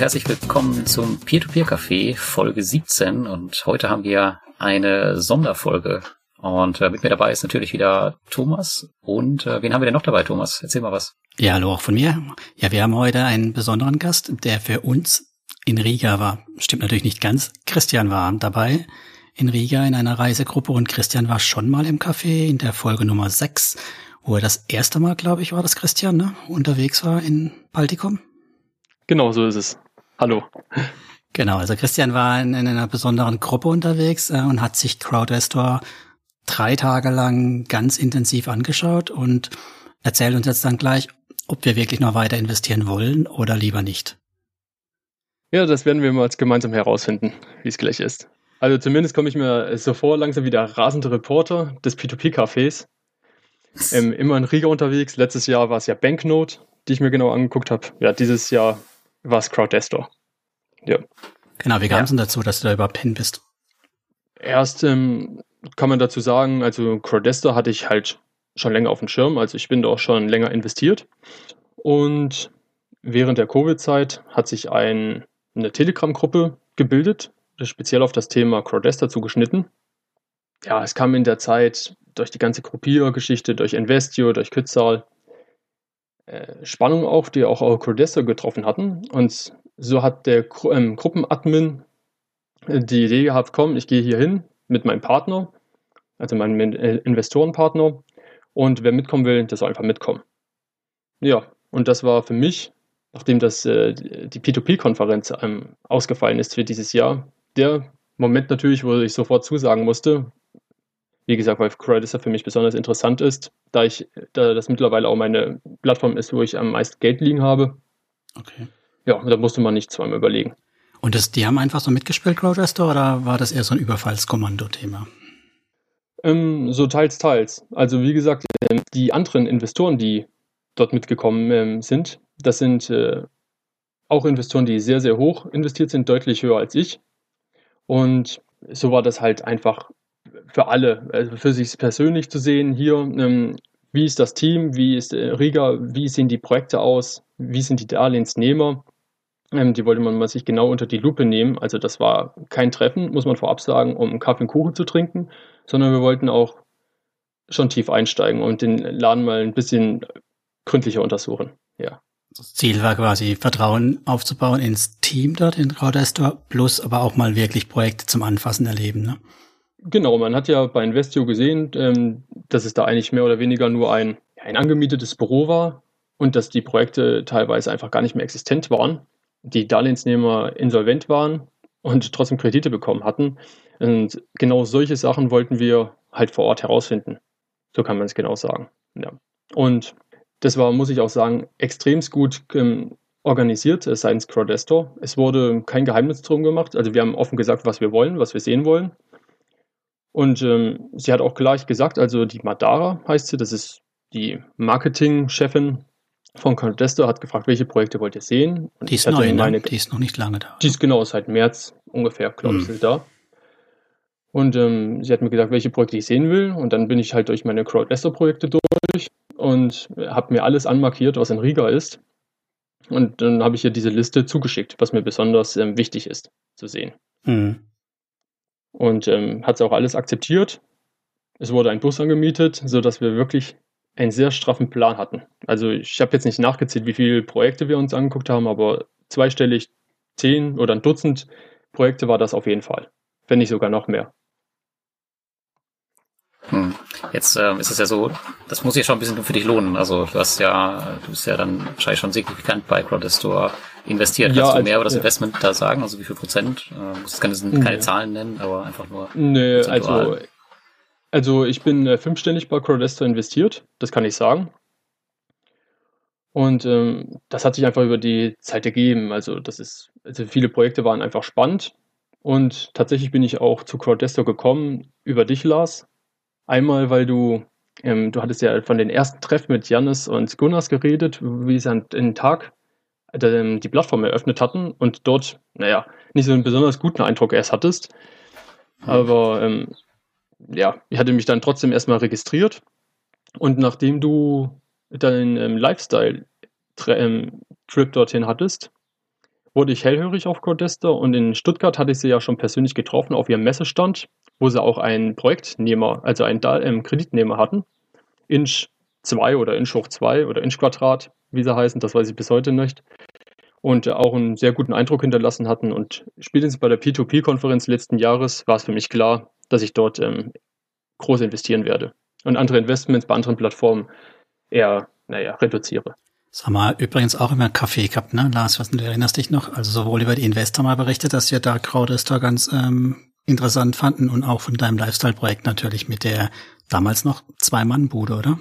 Herzlich willkommen zum Peer-to-Peer-Café Folge 17 und heute haben wir eine Sonderfolge und äh, mit mir dabei ist natürlich wieder Thomas und äh, wen haben wir denn noch dabei, Thomas? Erzähl mal was. Ja, hallo auch von mir. Ja, wir haben heute einen besonderen Gast, der für uns in Riga war. Stimmt natürlich nicht ganz. Christian war dabei in Riga in einer Reisegruppe und Christian war schon mal im Café in der Folge Nummer 6, wo er das erste Mal, glaube ich, war das Christian, ne, unterwegs war in Baltikum. Genau, so ist es. Hallo. Genau, also Christian war in, in einer besonderen Gruppe unterwegs äh, und hat sich CrowdRestore drei Tage lang ganz intensiv angeschaut und erzählt uns jetzt dann gleich, ob wir wirklich noch weiter investieren wollen oder lieber nicht. Ja, das werden wir mal gemeinsam herausfinden, wie es gleich ist. Also zumindest komme ich mir so vor, langsam wie der rasende Reporter des P2P-Cafés. Ähm, immer in Riga unterwegs. Letztes Jahr war es ja Banknote, die ich mir genau angeguckt habe. Ja, dieses Jahr war es CrowdDestor. Ja. Genau, wie kam es ja. denn dazu, dass du da überhaupt hin bist? Erst ähm, kann man dazu sagen, also CrowdDestor hatte ich halt schon länger auf dem Schirm, also ich bin da auch schon länger investiert. Und während der Covid-Zeit hat sich ein, eine Telegram-Gruppe gebildet, speziell auf das Thema CrowdDestor zugeschnitten. Ja, es kam in der Zeit durch die ganze Gruppiergeschichte, durch Investio, durch Kützal, äh, Spannung auf, die auch CrowdDestor getroffen hatten. Und so hat der ähm, Gruppenadmin äh, die Idee gehabt, komm, ich gehe hier hin mit meinem Partner, also meinem äh, Investorenpartner, und wer mitkommen will, der soll einfach mitkommen. Ja, und das war für mich, nachdem das äh, die P2P-Konferenz ähm, ausgefallen ist für dieses Jahr, der Moment natürlich, wo ich sofort zusagen musste. Wie gesagt, weil Credit für mich besonders interessant ist, da ich, da das mittlerweile auch meine Plattform ist, wo ich am meisten Geld liegen habe. Okay. Ja, da musste man nicht zweimal überlegen. Und das, die haben einfach so mitgespielt, Crowdrester, oder war das eher so ein Überfallskommando-Thema? Ähm, so teils, teils. Also wie gesagt, ähm, die anderen Investoren, die dort mitgekommen ähm, sind, das sind äh, auch Investoren, die sehr, sehr hoch investiert sind, deutlich höher als ich. Und so war das halt einfach für alle, also für sich persönlich zu sehen, hier, ähm, wie ist das Team, wie ist äh, Riga, wie sehen die Projekte aus, wie sind die Darlehensnehmer. Ähm, die wollte man mal sich genau unter die Lupe nehmen. Also das war kein Treffen, muss man vorab sagen, um Kaffee und Kuchen zu trinken, sondern wir wollten auch schon tief einsteigen und den Laden mal ein bisschen gründlicher untersuchen. Ja. Das Ziel war quasi Vertrauen aufzubauen ins Team dort in Crowdestor, plus aber auch mal wirklich Projekte zum Anfassen erleben. Ne? Genau, man hat ja bei Investio gesehen, ähm, dass es da eigentlich mehr oder weniger nur ein, ein angemietetes Büro war und dass die Projekte teilweise einfach gar nicht mehr existent waren die Darlehensnehmer insolvent waren und trotzdem Kredite bekommen hatten. Und genau solche Sachen wollten wir halt vor Ort herausfinden. So kann man es genau sagen. Ja. Und das war, muss ich auch sagen, extremst gut ähm, organisiert seitens Crowdestor. Es wurde kein Geheimnis drum gemacht. Also wir haben offen gesagt, was wir wollen, was wir sehen wollen. Und ähm, sie hat auch gleich gesagt, also die Madara heißt sie, das ist die Marketingchefin von Contester hat gefragt, welche Projekte wollt ihr sehen? Und die ist neu, ne? meine, die ist noch nicht lange da. Die ist genau seit März ungefähr, glaube ich, mhm. da. Und ähm, sie hat mir gesagt, welche Projekte ich sehen will. Und dann bin ich halt durch meine Crowdlester-Projekte durch und habe mir alles anmarkiert, was in Riga ist. Und dann habe ich ihr diese Liste zugeschickt, was mir besonders ähm, wichtig ist zu sehen. Mhm. Und ähm, hat sie auch alles akzeptiert. Es wurde ein Bus angemietet, sodass wir wirklich einen sehr straffen Plan hatten. Also ich habe jetzt nicht nachgezählt, wie viele Projekte wir uns angeguckt haben, aber zweistellig zehn oder ein Dutzend Projekte war das auf jeden Fall. Wenn nicht sogar noch mehr. Hm. Jetzt ähm, ist es ja so, das muss sich schon ein bisschen für dich lohnen. Also du hast ja, du bist ja dann wahrscheinlich schon signifikant bei Crowdestor investiert. Kannst ja, du mehr über das Investment da sagen? Also wie viel Prozent? Äh, muss keine, keine ja. Zahlen nennen, aber einfach nur. Nö, also also ich bin äh, fünfständig bei Crowdestor investiert, das kann ich sagen. Und ähm, das hat sich einfach über die Zeit ergeben. Also das ist, also viele Projekte waren einfach spannend. Und tatsächlich bin ich auch zu Crowdestor gekommen über dich, Lars. Einmal, weil du, ähm, du hattest ja von den ersten Treffen mit Janis und Gunnars geredet, wie sie an den Tag äh, die Plattform eröffnet hatten und dort, naja, nicht so einen besonders guten Eindruck erst hattest. Aber ähm, ja, ich hatte mich dann trotzdem erstmal registriert. Und nachdem du deinen ähm, Lifestyle-Trip ähm, dorthin hattest wurde ich hellhörig auf Codester und in Stuttgart hatte ich sie ja schon persönlich getroffen auf ihrem Messestand, wo sie auch einen Projektnehmer, also einen ähm, Kreditnehmer hatten. Inch 2 oder Inch hoch 2 oder Inch Quadrat, wie sie heißen, das weiß ich bis heute nicht. Und auch einen sehr guten Eindruck hinterlassen hatten. Und spätestens bei der P2P-Konferenz letzten Jahres war es für mich klar, dass ich dort ähm, groß investieren werde. Und andere Investments bei anderen Plattformen eher, naja, reduziere. Das haben wir übrigens auch immer Kaffee gehabt, ne? Lars, was, du erinnerst dich noch? Also sowohl über die Investor mal berichtet, dass wir da Crowdester ganz ähm, interessant fanden und auch von deinem Lifestyle-Projekt natürlich mit der damals noch Zwei-Mann-Bude, oder?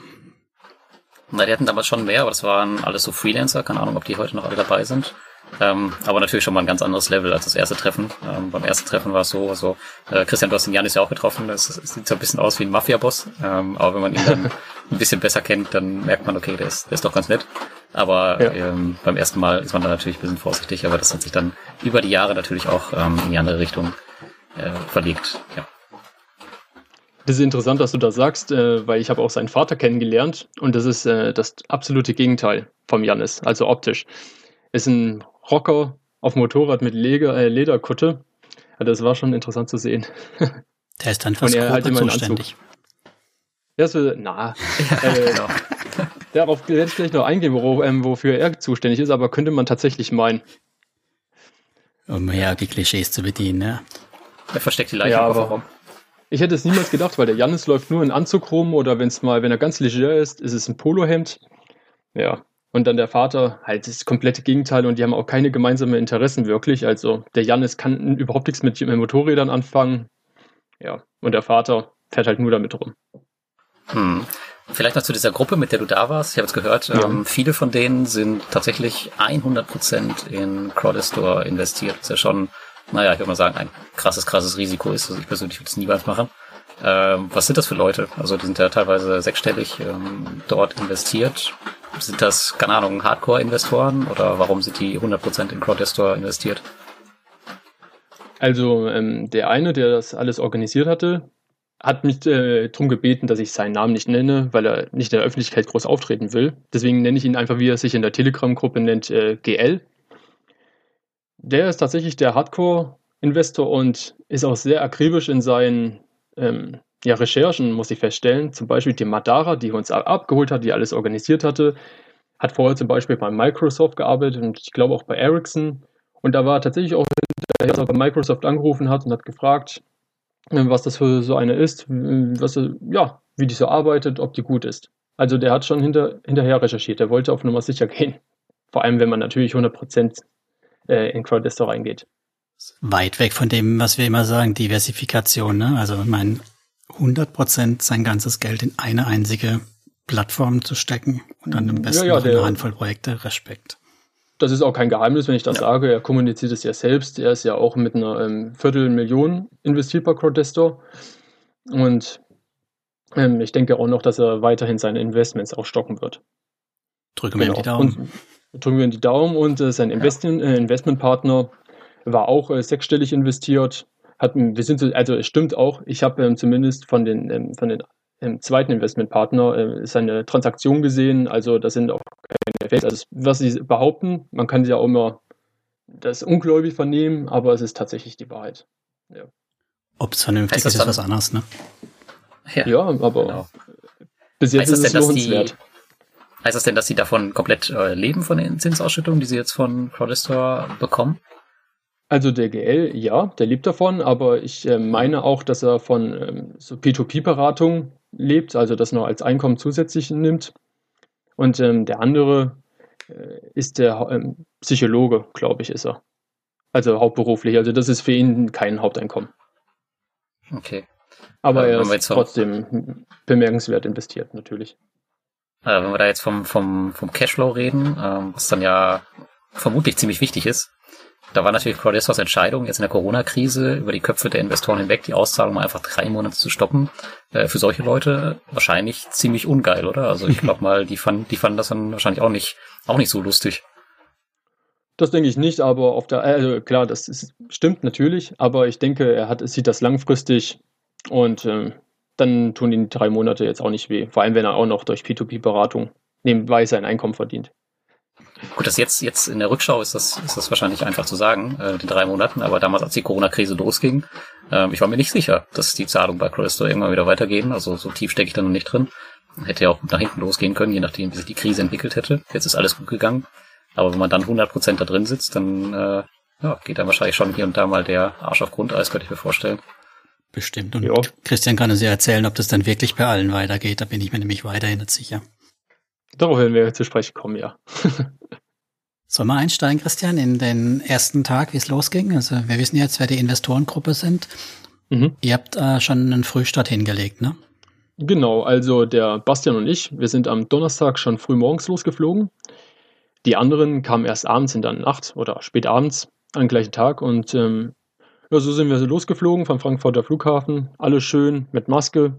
Na, die hatten damals schon mehr, aber das waren alles so Freelancer, keine Ahnung, ob die heute noch alle dabei sind. Ähm, aber natürlich schon mal ein ganz anderes Level als das erste Treffen. Ähm, beim ersten Treffen war es so, so äh, Christian, du hast den Janis ja auch getroffen, das, das sieht so ein bisschen aus wie ein Mafia-Boss, ähm, aber wenn man ihn dann ein bisschen besser kennt, dann merkt man, okay, der ist, der ist doch ganz nett. Aber ja. ähm, beim ersten Mal ist man dann natürlich ein bisschen vorsichtig, aber das hat sich dann über die Jahre natürlich auch ähm, in die andere Richtung äh, verlegt. Ja. Das ist interessant, dass du das sagst, äh, weil ich habe auch seinen Vater kennengelernt und das ist äh, das absolute Gegenteil vom Janis, also optisch. Ist ein Rocker auf Motorrad mit Leder, äh, Lederkutte. Ja, das war schon interessant zu sehen. Der ist dann fast und er halt immer zuständig. Ja, so, na, äh, genau. darauf werde ich gleich noch eingehen, wo, ähm, wofür er zuständig ist, aber könnte man tatsächlich meinen. Um ja die Klischees zu bedienen, ne? Er versteckt die Leiche ja, aber Ich hätte es niemals gedacht, weil der Jannis läuft nur in Anzug rum oder wenn es mal, wenn er ganz leger ist, ist es ein Polohemd. Ja, und dann der Vater halt das komplette Gegenteil und die haben auch keine gemeinsamen Interessen wirklich. Also der Janis kann überhaupt nichts mit Motorrädern anfangen. Ja, und der Vater fährt halt nur damit rum. Hm. Vielleicht noch zu dieser Gruppe, mit der du da warst. Ich habe es gehört, ja. ähm, viele von denen sind tatsächlich 100% in Crowdestore investiert. Das ist ja schon, naja, ich würde mal sagen, ein krasses, krasses Risiko ist. Also ich persönlich würde es niemals machen. Ähm, was sind das für Leute? Also die sind ja teilweise sechsstellig ähm, dort investiert. Sind das, keine Ahnung, Hardcore-Investoren oder warum sind die 100% in Crowdestor investiert? Also ähm, der eine, der das alles organisiert hatte, hat mich äh, darum gebeten, dass ich seinen Namen nicht nenne, weil er nicht in der Öffentlichkeit groß auftreten will. Deswegen nenne ich ihn einfach, wie er sich in der Telegram-Gruppe nennt, äh, GL. Der ist tatsächlich der Hardcore-Investor und ist auch sehr akribisch in seinen ähm, ja, Recherchen, muss ich feststellen. Zum Beispiel die Madara, die uns abgeholt hat, die alles organisiert hatte, hat vorher zum Beispiel bei Microsoft gearbeitet und ich glaube auch bei Ericsson. Und da war tatsächlich auch hinterher, dass er bei Microsoft angerufen hat und hat gefragt, äh, was das für so eine ist, was, ja, wie die so arbeitet, ob die gut ist. Also der hat schon hinter, hinterher recherchiert, der wollte auf Nummer sicher gehen. Vor allem, wenn man natürlich 100% äh, in Crowdester reingeht. Weit weg von dem, was wir immer sagen, Diversifikation. Ne? Also ich meine, 100% sein ganzes Geld in eine einzige Plattform zu stecken und dann am besten ja, ja, noch eine Handvoll Projekte. Respekt das ist auch kein Geheimnis, wenn ich das ja. sage. Er kommuniziert es ja selbst. Er ist ja auch mit einer ähm, Viertelmillion investiert bei Crowdestor. Und ähm, ich denke auch noch, dass er weiterhin seine Investments auch stocken wird. Drücken wir genau. ihm die Daumen. Und drücken wir ihm die Daumen und äh, sein Investment, äh, Investmentpartner war auch äh, sechsstellig investiert. Hat, wir sind so, also es stimmt auch, ich habe ähm, zumindest von den, ähm, von den im zweiten Investmentpartner äh, seine Transaktion gesehen. Also das sind auch keine Fakes. Also was sie behaupten, man kann sie ja auch immer das ungläubig vernehmen, aber es ist tatsächlich die Wahrheit. Ja. Ob es vernünftig ist, ist was anderes, ne? Ja, ja aber genau. bis jetzt heißt ist es denn, lohnenswert. Die, heißt das denn, dass sie davon komplett äh, leben, von den Zinsausschüttungen, die sie jetzt von Crowdestor bekommen? Also der GL, ja, der lebt davon, aber ich äh, meine auch, dass er von ähm, so P2P-Beratung lebt, also das noch als Einkommen zusätzlich nimmt. Und ähm, der andere äh, ist der ähm, Psychologe, glaube ich, ist er. Also hauptberuflich. Also das ist für ihn kein Haupteinkommen. Okay. Aber äh, er ist trotzdem bemerkenswert investiert, natürlich. Äh, wenn wir da jetzt vom, vom, vom Cashflow reden, ähm, was dann ja vermutlich ziemlich wichtig ist, da war natürlich Crowdestors Entscheidung, jetzt in der Corona-Krise über die Köpfe der Investoren hinweg die Auszahlung einfach drei Monate zu stoppen, äh, für solche Leute wahrscheinlich ziemlich ungeil, oder? Also ich glaube mal, die fanden, die fanden das dann wahrscheinlich auch nicht, auch nicht so lustig. Das denke ich nicht, aber auf der, also klar, das ist, stimmt natürlich, aber ich denke, er hat, sieht das langfristig und ähm, dann tun die drei Monate jetzt auch nicht weh. Vor allem, wenn er auch noch durch P2P-Beratung nebenbei sein Einkommen verdient. Gut, das jetzt, jetzt in der Rückschau ist das, ist das wahrscheinlich einfach zu sagen, äh, die drei Monaten, aber damals, als die Corona-Krise losging, äh, ich war mir nicht sicher, dass die Zahlungen bei Credisto irgendwann wieder weitergehen. Also so tief stecke ich da noch nicht drin. Hätte ja auch nach hinten losgehen können, je nachdem, wie sich die Krise entwickelt hätte. Jetzt ist alles gut gegangen. Aber wenn man dann 100% da drin sitzt, dann äh, ja, geht dann wahrscheinlich schon hier und da mal der Arsch auf Grundeis, könnte ich mir vorstellen. Bestimmt. Und jo. Christian kann uns ja erzählen, ob das dann wirklich bei allen weitergeht. Da bin ich mir nämlich weiterhin nicht sicher. Darauf werden wir zu sprechen kommen, ja. Sollen wir einsteigen, Christian, in den ersten Tag, wie es losging? Also wir wissen jetzt, wer die Investorengruppe sind. Mhm. Ihr habt äh, schon einen Frühstart hingelegt, ne? Genau, also der Bastian und ich, wir sind am Donnerstag schon früh morgens losgeflogen. Die anderen kamen erst abends in der Nacht oder spät abends am gleichen Tag und ähm, ja, so sind wir losgeflogen vom Frankfurter Flughafen. Alles schön mit Maske.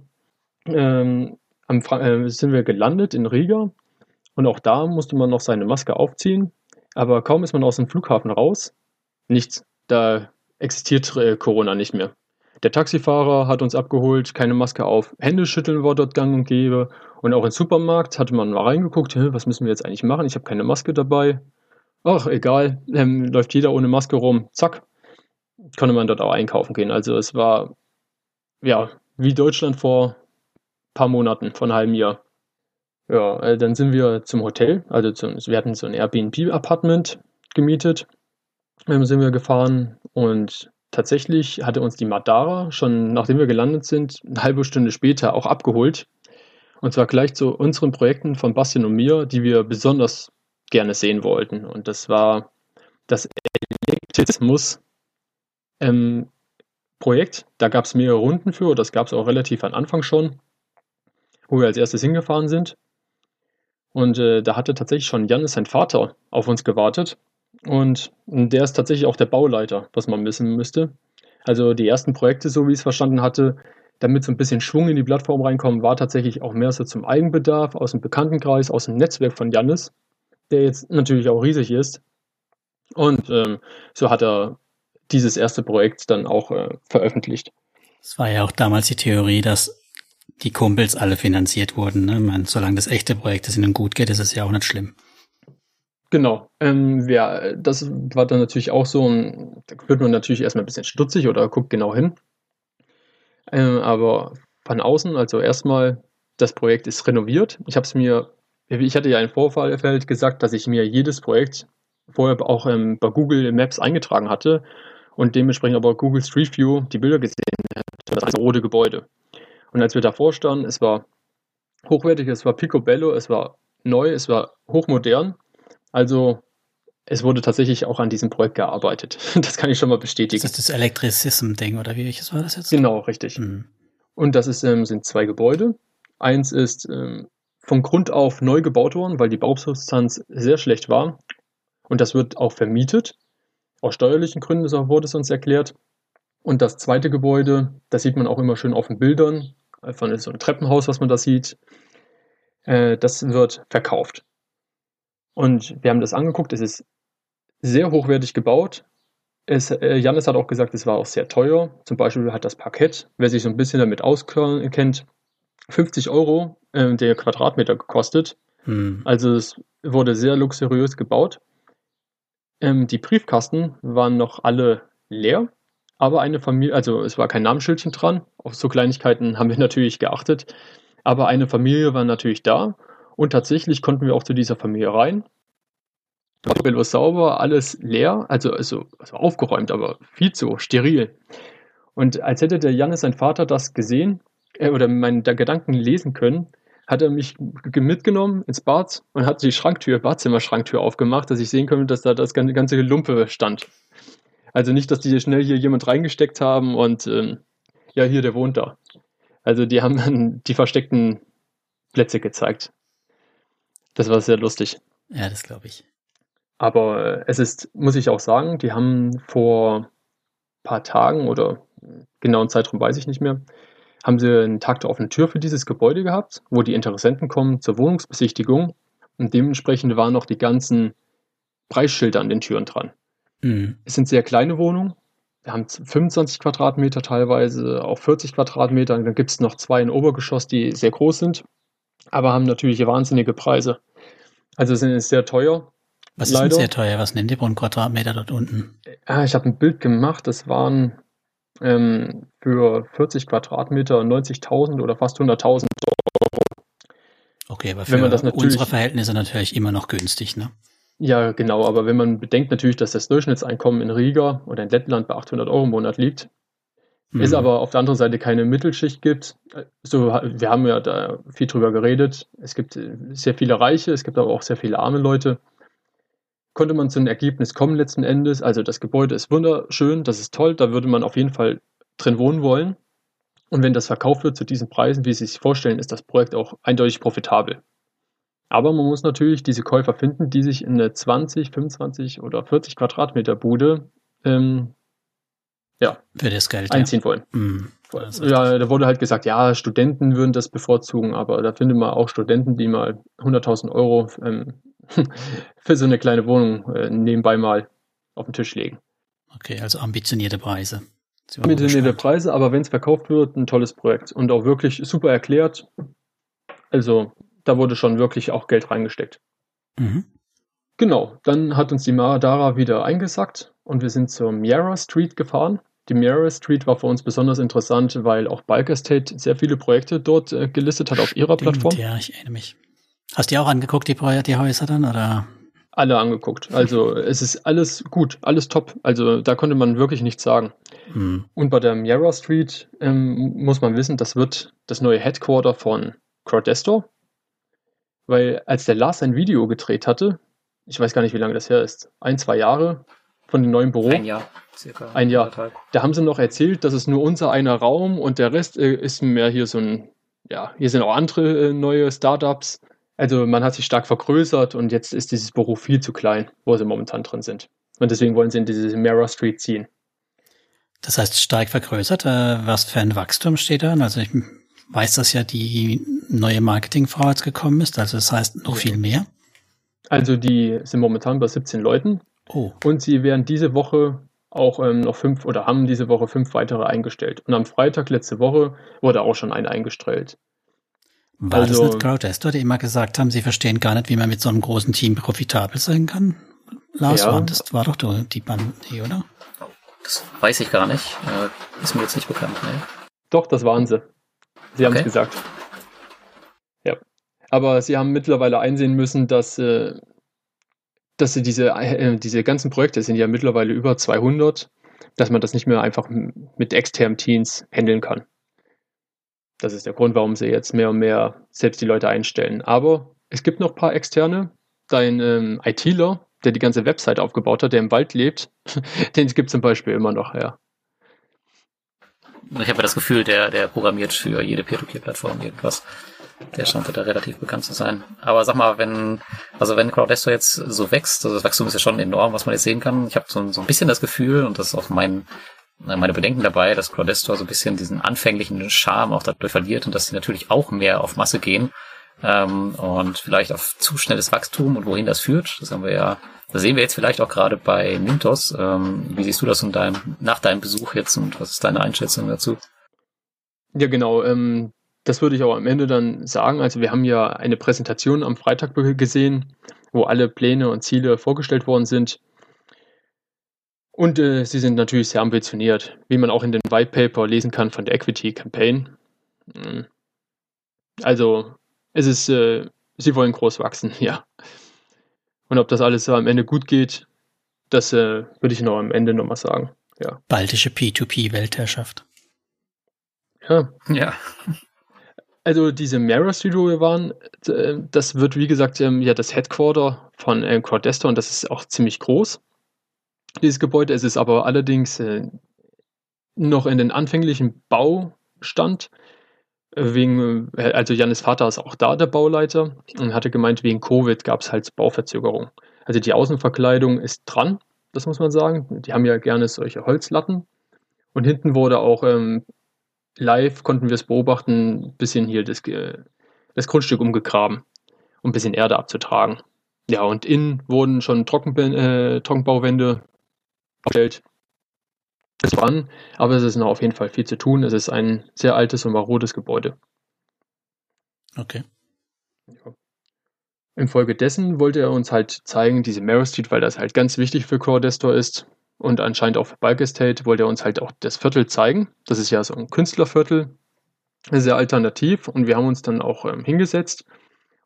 Ähm, äh, sind wir gelandet in Riga und auch da musste man noch seine Maske aufziehen. Aber kaum ist man aus dem Flughafen raus, nichts. Da existiert äh, Corona nicht mehr. Der Taxifahrer hat uns abgeholt, keine Maske auf, Hände schütteln war dort gang und gäbe. Und auch im Supermarkt hatte man mal reingeguckt, was müssen wir jetzt eigentlich machen? Ich habe keine Maske dabei. Ach, egal, ähm, läuft jeder ohne Maske rum. Zack, konnte man dort auch einkaufen gehen. Also es war, ja, wie Deutschland vor ein paar Monaten, vor einem halben Jahr. Ja, äh, dann sind wir zum Hotel, also zum, wir hatten so ein Airbnb-Apartment gemietet. Dann sind wir gefahren und tatsächlich hatte uns die Madara schon, nachdem wir gelandet sind, eine halbe Stunde später auch abgeholt. Und zwar gleich zu unseren Projekten von Bastian und mir, die wir besonders gerne sehen wollten. Und das war das Elektrismus ähm, Projekt. Da gab es mehrere Runden für, das gab es auch relativ am Anfang schon, wo wir als erstes hingefahren sind. Und äh, da hatte tatsächlich schon Janis, sein Vater, auf uns gewartet. Und der ist tatsächlich auch der Bauleiter, was man wissen müsste. Also die ersten Projekte, so wie ich es verstanden hatte, damit so ein bisschen Schwung in die Plattform reinkommen, war tatsächlich auch mehr so zum Eigenbedarf, aus dem Bekanntenkreis, aus dem Netzwerk von Janis, der jetzt natürlich auch riesig ist. Und ähm, so hat er dieses erste Projekt dann auch äh, veröffentlicht. Es war ja auch damals die Theorie, dass die Kumpels alle finanziert wurden. Ne? Man, solange das echte Projekt ist ihnen gut geht, ist es ja auch nicht schlimm. Genau. Ähm, ja, das war dann natürlich auch so, ein, da wird man natürlich erstmal ein bisschen stutzig oder guckt genau hin. Ähm, aber von außen, also erstmal, das Projekt ist renoviert. Ich habe es mir, ich hatte ja im Vorfallfeld gesagt, dass ich mir jedes Projekt vorher auch ähm, bei Google Maps eingetragen hatte und dementsprechend aber Google Street View die Bilder gesehen hat. Das rote Gebäude. Und als wir davor standen, es war hochwertig, es war picobello, es war neu, es war hochmodern. Also es wurde tatsächlich auch an diesem Projekt gearbeitet. Das kann ich schon mal bestätigen. Das ist das Electricism-Ding, oder wie welches war das jetzt? Genau, richtig. Mhm. Und das ist, ähm, sind zwei Gebäude. Eins ist ähm, von Grund auf neu gebaut worden, weil die Bausubstanz sehr schlecht war. Und das wird auch vermietet. Aus steuerlichen Gründen so wurde es uns erklärt. Und das zweite Gebäude, das sieht man auch immer schön auf den Bildern, von so einem Treppenhaus, was man da sieht. Äh, das wird verkauft. Und wir haben das angeguckt, es ist sehr hochwertig gebaut. Es, äh, Janis hat auch gesagt, es war auch sehr teuer. Zum Beispiel hat das Parkett, wer sich so ein bisschen damit auskennt, 50 Euro äh, der Quadratmeter gekostet. Hm. Also es wurde sehr luxuriös gebaut. Ähm, die Briefkasten waren noch alle leer, aber eine Familie, also es war kein Namensschildchen dran. Auf so Kleinigkeiten haben wir natürlich geachtet. Aber eine Familie war natürlich da und tatsächlich konnten wir auch zu dieser Familie rein. Hotel war sauber, alles leer, also, also, also aufgeräumt, aber viel zu steril. Und als hätte der Jannis, sein Vater, das gesehen äh, oder meine Gedanken lesen können, hat er mich mitgenommen ins Bad und hat die Schranktür, Badzimmer-Schranktür aufgemacht, dass ich sehen konnte, dass da das ganze Lumpe stand. Also nicht, dass die schnell hier jemand reingesteckt haben und ähm, ja, hier, der wohnt da. Also die haben dann die versteckten Plätze gezeigt. Das war sehr lustig. Ja, das glaube ich. Aber äh, es ist, muss ich auch sagen, die haben vor ein paar Tagen oder genauen Zeitraum weiß ich nicht mehr, haben sie einen Tag der offenen Tür für dieses Gebäude gehabt, wo die Interessenten kommen zur Wohnungsbesichtigung und dementsprechend waren noch die ganzen Preisschilder an den Türen dran. Mhm. Es sind sehr kleine Wohnungen. Wir haben 25 Quadratmeter teilweise, auch 40 Quadratmeter. Und dann gibt es noch zwei in Obergeschoss, die sehr groß sind, aber haben natürlich wahnsinnige Preise. Also sind es sehr teuer. Was ist denn sehr teuer? Was nennen die pro Quadratmeter dort unten? Ah, ich habe ein Bild gemacht, das waren ähm, für 40 Quadratmeter 90.000 oder fast 100.000 Euro. Okay, aber für wenn man das unsere Verhältnisse natürlich immer noch günstig, ne? Ja, genau, aber wenn man bedenkt natürlich, dass das Durchschnittseinkommen in Riga oder in Lettland bei 800 Euro im Monat liegt, mhm. es aber auf der anderen Seite keine Mittelschicht gibt, so, wir haben ja da viel drüber geredet, es gibt sehr viele Reiche, es gibt aber auch sehr viele arme Leute, konnte man zu einem Ergebnis kommen letzten Endes. Also das Gebäude ist wunderschön, das ist toll, da würde man auf jeden Fall drin wohnen wollen. Und wenn das verkauft wird zu diesen Preisen, wie Sie sich vorstellen, ist das Projekt auch eindeutig profitabel. Aber man muss natürlich diese Käufer finden, die sich in eine 20, 25 oder 40 Quadratmeter Bude ähm, ja, Für das Geld, einziehen ja. wollen. Mm, ja, da wurde halt gesagt, ja, Studenten würden das bevorzugen, aber da findet man auch Studenten, die mal 100.000 Euro ähm, für so eine kleine Wohnung äh, nebenbei mal auf den Tisch legen. Okay, also ambitionierte Preise. Ambitionierte Preise, aber wenn es verkauft wird, ein tolles Projekt und auch wirklich super erklärt. Also da wurde schon wirklich auch Geld reingesteckt. Mhm. Genau, dann hat uns die Maradara wieder eingesackt und wir sind zur Miara Street gefahren. Die Miara Street war für uns besonders interessant, weil auch Bike Estate sehr viele Projekte dort äh, gelistet hat auf ihrer Stimmt, Plattform. Ja, ich erinnere mich. Hast du dir auch angeguckt, die, die Häuser dann, oder? Alle angeguckt. Also es ist alles gut, alles top. Also da konnte man wirklich nichts sagen. Hm. Und bei der Miara Street ähm, muss man wissen, das wird das neue Headquarter von Crowdestor. Weil als der Lars ein Video gedreht hatte, ich weiß gar nicht, wie lange das her ist, ein, zwei Jahre von dem neuen Büro. Ein Jahr, circa. Ein Jahr. Da haben sie noch erzählt, dass es nur unser einer Raum und der Rest äh, ist mehr hier so ein, ja, hier sind auch andere äh, neue Startups also man hat sich stark vergrößert und jetzt ist dieses Büro viel zu klein, wo sie momentan drin sind. Und deswegen wollen sie in diese Mirror Street ziehen. Das heißt stark vergrößert. Äh, was für ein Wachstum steht da? Also ich weiß, dass ja die neue Marketingfrau jetzt gekommen ist. Also das heißt noch viel mehr. Also die sind momentan bei 17 Leuten. Oh. Und sie werden diese Woche auch ähm, noch fünf oder haben diese Woche fünf weitere eingestellt. Und am Freitag letzte Woche wurde auch schon ein eingestellt. War also, das nicht Crowdester, die immer gesagt haben, sie verstehen gar nicht, wie man mit so einem großen Team profitabel sein kann? Lars, ja. war, das war doch die Bandie, oder? Das weiß ich gar nicht. Äh, ist mir jetzt nicht bekannt. Ne? Doch, das waren sie. Sie haben es gesagt. Ja. Aber sie haben mittlerweile einsehen müssen, dass, äh, dass sie diese, äh, diese ganzen Projekte sind ja mittlerweile über 200, dass man das nicht mehr einfach mit externen Teams handeln kann. Das ist der Grund, warum sie jetzt mehr und mehr selbst die Leute einstellen. Aber es gibt noch ein paar externe. Dein ähm, ITler, der die ganze Website aufgebaut hat, der im Wald lebt, den gibt es zum Beispiel immer noch, ja. Ich habe ja das Gefühl, der, der programmiert für jede Peer-to-Peer-Plattform irgendwas. Der scheint da relativ bekannt zu sein. Aber sag mal, wenn, also wenn Crowdesto jetzt so wächst, also das Wachstum ist ja schon enorm, was man jetzt sehen kann. Ich habe so, so ein bisschen das Gefühl, und das ist auch mein meine Bedenken dabei, dass Crowdestor so ein bisschen diesen anfänglichen Charme auch dadurch verliert und dass sie natürlich auch mehr auf Masse gehen ähm, und vielleicht auf zu schnelles Wachstum und wohin das führt. Das haben wir ja, das sehen wir jetzt vielleicht auch gerade bei Mintos. Ähm, wie siehst du das in deinem, nach deinem Besuch jetzt und was ist deine Einschätzung dazu? Ja, genau. Ähm, das würde ich auch am Ende dann sagen. Also wir haben ja eine Präsentation am Freitag gesehen, wo alle Pläne und Ziele vorgestellt worden sind. Und äh, sie sind natürlich sehr ambitioniert, wie man auch in den White Paper lesen kann von der Equity Campaign. Hm. Also es ist, äh, sie wollen groß wachsen, ja. Und ob das alles so am Ende gut geht, das äh, würde ich noch am Ende nochmal sagen. Ja. Baltische P2P-Weltherrschaft. Ja. Ja. Also diese Mara Studio waren, äh, das wird wie gesagt ähm, ja das Headquarter von äh, Crowdestor und das ist auch ziemlich groß dieses Gebäude. Es ist aber allerdings äh, noch in den anfänglichen Baustand. Äh, wegen, äh, also Janis Vater ist auch da der Bauleiter und hatte gemeint, wegen Covid gab es halt Bauverzögerung. Also die Außenverkleidung ist dran, das muss man sagen. Die haben ja gerne solche Holzlatten. Und hinten wurde auch ähm, live, konnten wir es beobachten, ein bisschen hier das, das Grundstück umgegraben, um ein bisschen Erde abzutragen. Ja, und innen wurden schon Trocken, äh, Trockenbauwände aufgestellt. Es voran, aber es ist noch auf jeden Fall viel zu tun. Es ist ein sehr altes und marodes Gebäude. Okay. Ja. Infolgedessen wollte er uns halt zeigen, diese Mare Street, weil das halt ganz wichtig für Crowdestor ist und anscheinend auch für Bike Estate, wollte er uns halt auch das Viertel zeigen. Das ist ja so ein Künstlerviertel, sehr alternativ und wir haben uns dann auch ähm, hingesetzt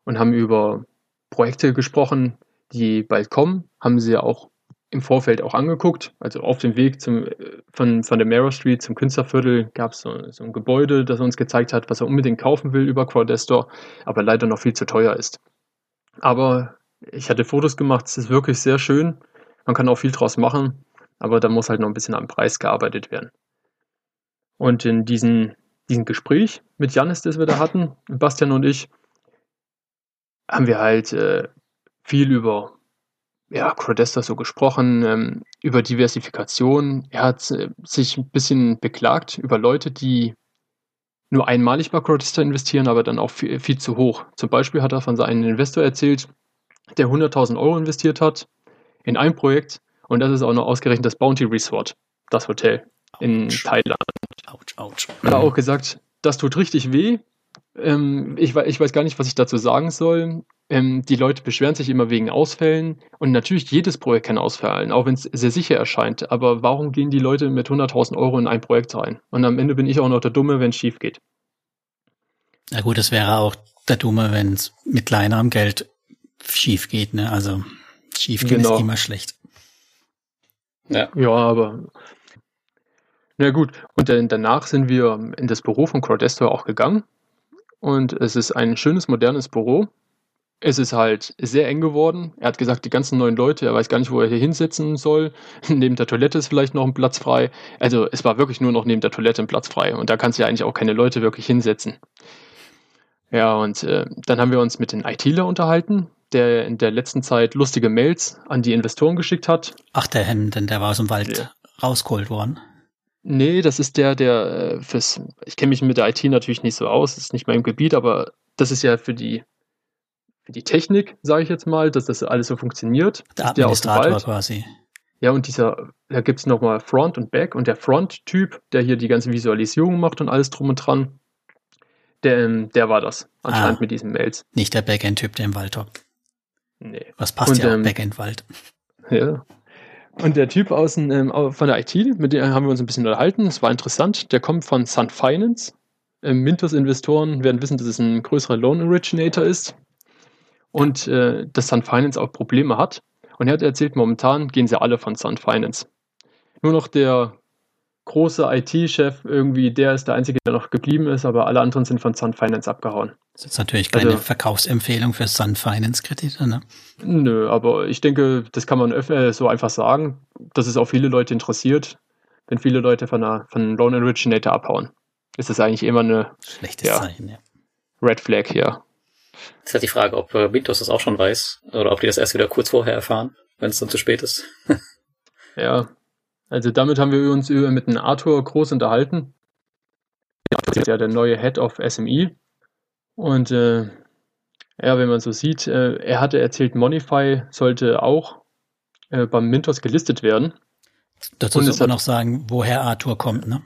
und haben über Projekte gesprochen, die bald kommen, haben sie ja auch im Vorfeld auch angeguckt. Also auf dem Weg zum, von, von der Mara Street zum Künstlerviertel gab es so, so, ein Gebäude, das uns gezeigt hat, was er unbedingt kaufen will über Crowdestor, aber leider noch viel zu teuer ist. Aber ich hatte Fotos gemacht, es ist wirklich sehr schön. Man kann auch viel draus machen, aber da muss halt noch ein bisschen am Preis gearbeitet werden. Und in diesem diesen Gespräch mit Janis, das wir da hatten, Bastian und ich, haben wir halt äh, viel über ja, Crowdester so gesprochen, ähm, über Diversifikation. Er hat äh, sich ein bisschen beklagt über Leute, die nur einmalig bei Crowdester investieren, aber dann auch viel, viel zu hoch. Zum Beispiel hat er von seinem Investor erzählt, der 100.000 Euro investiert hat in ein Projekt und das ist auch noch ausgerechnet das Bounty Resort, das Hotel in ouch. Thailand. Autsch, autsch. Er hat auch gesagt, das tut richtig weh. Ähm, ich, ich, weiß gar nicht, was ich dazu sagen soll. Ähm, die Leute beschweren sich immer wegen Ausfällen und natürlich jedes Projekt kann ausfallen, auch wenn es sehr sicher erscheint. Aber warum gehen die Leute mit 100.000 Euro in ein Projekt rein? Und am Ende bin ich auch noch der Dumme, wenn es schief geht. Na gut, es wäre auch der Dumme, wenn es mit kleinerem Geld schief geht. Ne? Also schief gehen genau. ist immer schlecht. Ja. ja, aber na gut, und dann, danach sind wir in das Büro von Crowdestor auch gegangen. Und es ist ein schönes, modernes Büro. Es ist halt sehr eng geworden. Er hat gesagt, die ganzen neuen Leute, er weiß gar nicht, wo er hier hinsetzen soll. neben der Toilette ist vielleicht noch ein Platz frei. Also es war wirklich nur noch neben der Toilette ein Platz frei. Und da kannst du ja eigentlich auch keine Leute wirklich hinsetzen. Ja, und äh, dann haben wir uns mit den ITler unterhalten, der in der letzten Zeit lustige Mails an die Investoren geschickt hat. Ach, der Hemden, der war aus dem Wald ja. rausgeholt worden. Nee, das ist der, der äh, fürs. Ich kenne mich mit der IT natürlich nicht so aus, ist nicht mein Gebiet, aber das ist ja für die, für die Technik, sage ich jetzt mal, dass das alles so funktioniert. Der Administrator quasi. Ja, und dieser, da gibt es nochmal Front und Back und der Front-Typ, der hier die ganze Visualisierung macht und alles drum und dran, der, ähm, der war das anscheinend ah, mit diesen Mails. Nicht der Backend-Typ, der im Wald hockt. Nee. Was passt und, ja ähm, Backend-Wald. Ja. Und der Typ aus ähm, von der IT, mit dem haben wir uns ein bisschen unterhalten, das war interessant, der kommt von Sun Finance. Ähm, Mintos-Investoren werden wissen, dass es ein größerer Loan Originator ist und äh, dass Sun Finance auch Probleme hat. Und er hat erzählt, momentan gehen sie alle von Sun Finance. Nur noch der große IT-Chef irgendwie, der ist der Einzige, der noch geblieben ist, aber alle anderen sind von Sun Finance abgehauen. Das ist natürlich keine also, Verkaufsempfehlung für Sun Finance Kredite, ne? Nö, aber ich denke, das kann man äh, so einfach sagen, dass es auch viele Leute interessiert, wenn viele Leute von, einer, von einem Loan Originator abhauen. Ist das eigentlich immer eine schlechtes ja, Zeichen, ja. Red Flag hier. Ist halt die Frage, ob äh, Windows das auch schon weiß oder ob die das erst wieder kurz vorher erfahren, wenn es dann zu spät ist. ja, also damit haben wir uns mit einem Arthur groß unterhalten. Das ist ja der neue Head of SME. Und äh, ja, wenn man so sieht, äh, er hatte erzählt, Monify sollte auch äh, beim Mintos gelistet werden. Dazu muss man noch sagen, woher Arthur kommt, ne?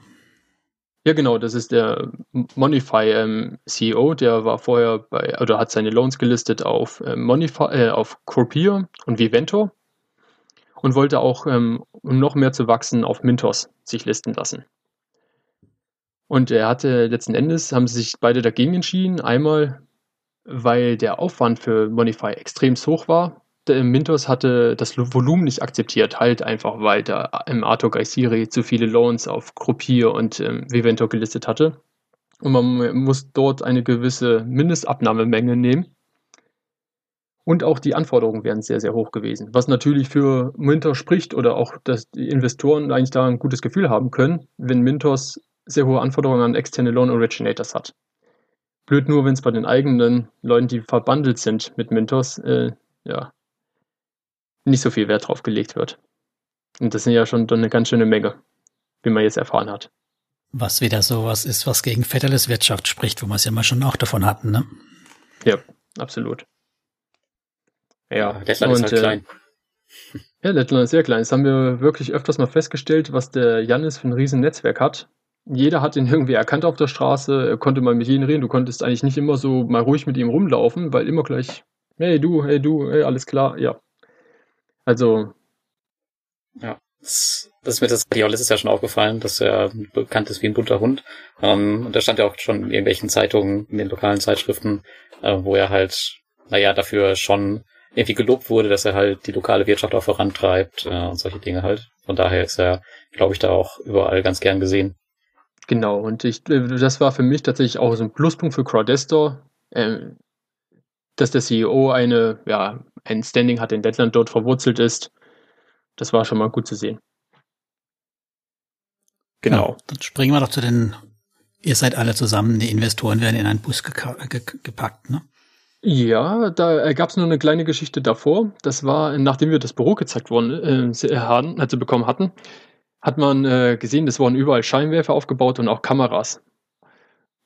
Ja, genau, das ist der Monify ähm, CEO, der war vorher bei, oder hat seine Loans gelistet auf äh, Monify, äh, auf Corpia und Vivento und wollte auch, ähm, um noch mehr zu wachsen, auf Mintos sich listen lassen. Und er hatte letzten Endes, haben sich beide dagegen entschieden. Einmal, weil der Aufwand für Monify extrem hoch war. Der Mintos hatte das Volumen nicht akzeptiert, halt einfach, weil der im Arthur Gaisiri zu viele Loans auf Gruppier und ähm, Vivento gelistet hatte. Und man muss dort eine gewisse Mindestabnahmemenge nehmen. Und auch die Anforderungen wären sehr, sehr hoch gewesen. Was natürlich für Mintos spricht oder auch, dass die Investoren eigentlich da ein gutes Gefühl haben können, wenn Mintos sehr hohe Anforderungen an externe Loan Originators hat. Blöd nur, wenn es bei den eigenen Leuten, die verbandelt sind mit Mintos, äh, ja, nicht so viel Wert drauf gelegt wird. Und das sind ja schon eine ganz schöne Menge, wie man jetzt erfahren hat. Was wieder sowas ist, was gegen Federles Wirtschaft spricht, wo wir es ja mal schon auch davon hatten, ne? Ja, absolut. Ja, Lettland und, ist halt äh, klein. Ja, Lettland ist sehr klein. Das haben wir wirklich öfters mal festgestellt, was der Janis für ein riesen Netzwerk hat. Jeder hat ihn irgendwie erkannt auf der Straße, er konnte mal mit jedem reden. Du konntest eigentlich nicht immer so mal ruhig mit ihm rumlaufen, weil immer gleich hey du, hey du, hey, alles klar, ja. Also. Ja, das, das ist mir das auch letztes Jahr schon aufgefallen, dass er bekannt ist wie ein bunter Hund. Ähm, und da stand ja auch schon in irgendwelchen Zeitungen, in den lokalen Zeitschriften, äh, wo er halt, naja, dafür schon irgendwie gelobt wurde, dass er halt die lokale Wirtschaft auch vorantreibt äh, und solche Dinge halt. Von daher ist er, glaube ich, da auch überall ganz gern gesehen. Genau, und ich, das war für mich tatsächlich auch so ein Pluspunkt für Crowdestor, äh, dass der CEO eine, ja, ein Standing hat in Lettland dort verwurzelt ist. Das war schon mal gut zu sehen. Genau. Ja, dann springen wir doch zu den, ihr seid alle zusammen, die Investoren werden in einen Bus gepackt, ne? Ja, da gab es nur eine kleine Geschichte davor. Das war, nachdem wir das Büro gezeigt worden äh, haben, also bekommen hatten, hat man äh, gesehen, es wurden überall Scheinwerfer aufgebaut und auch Kameras.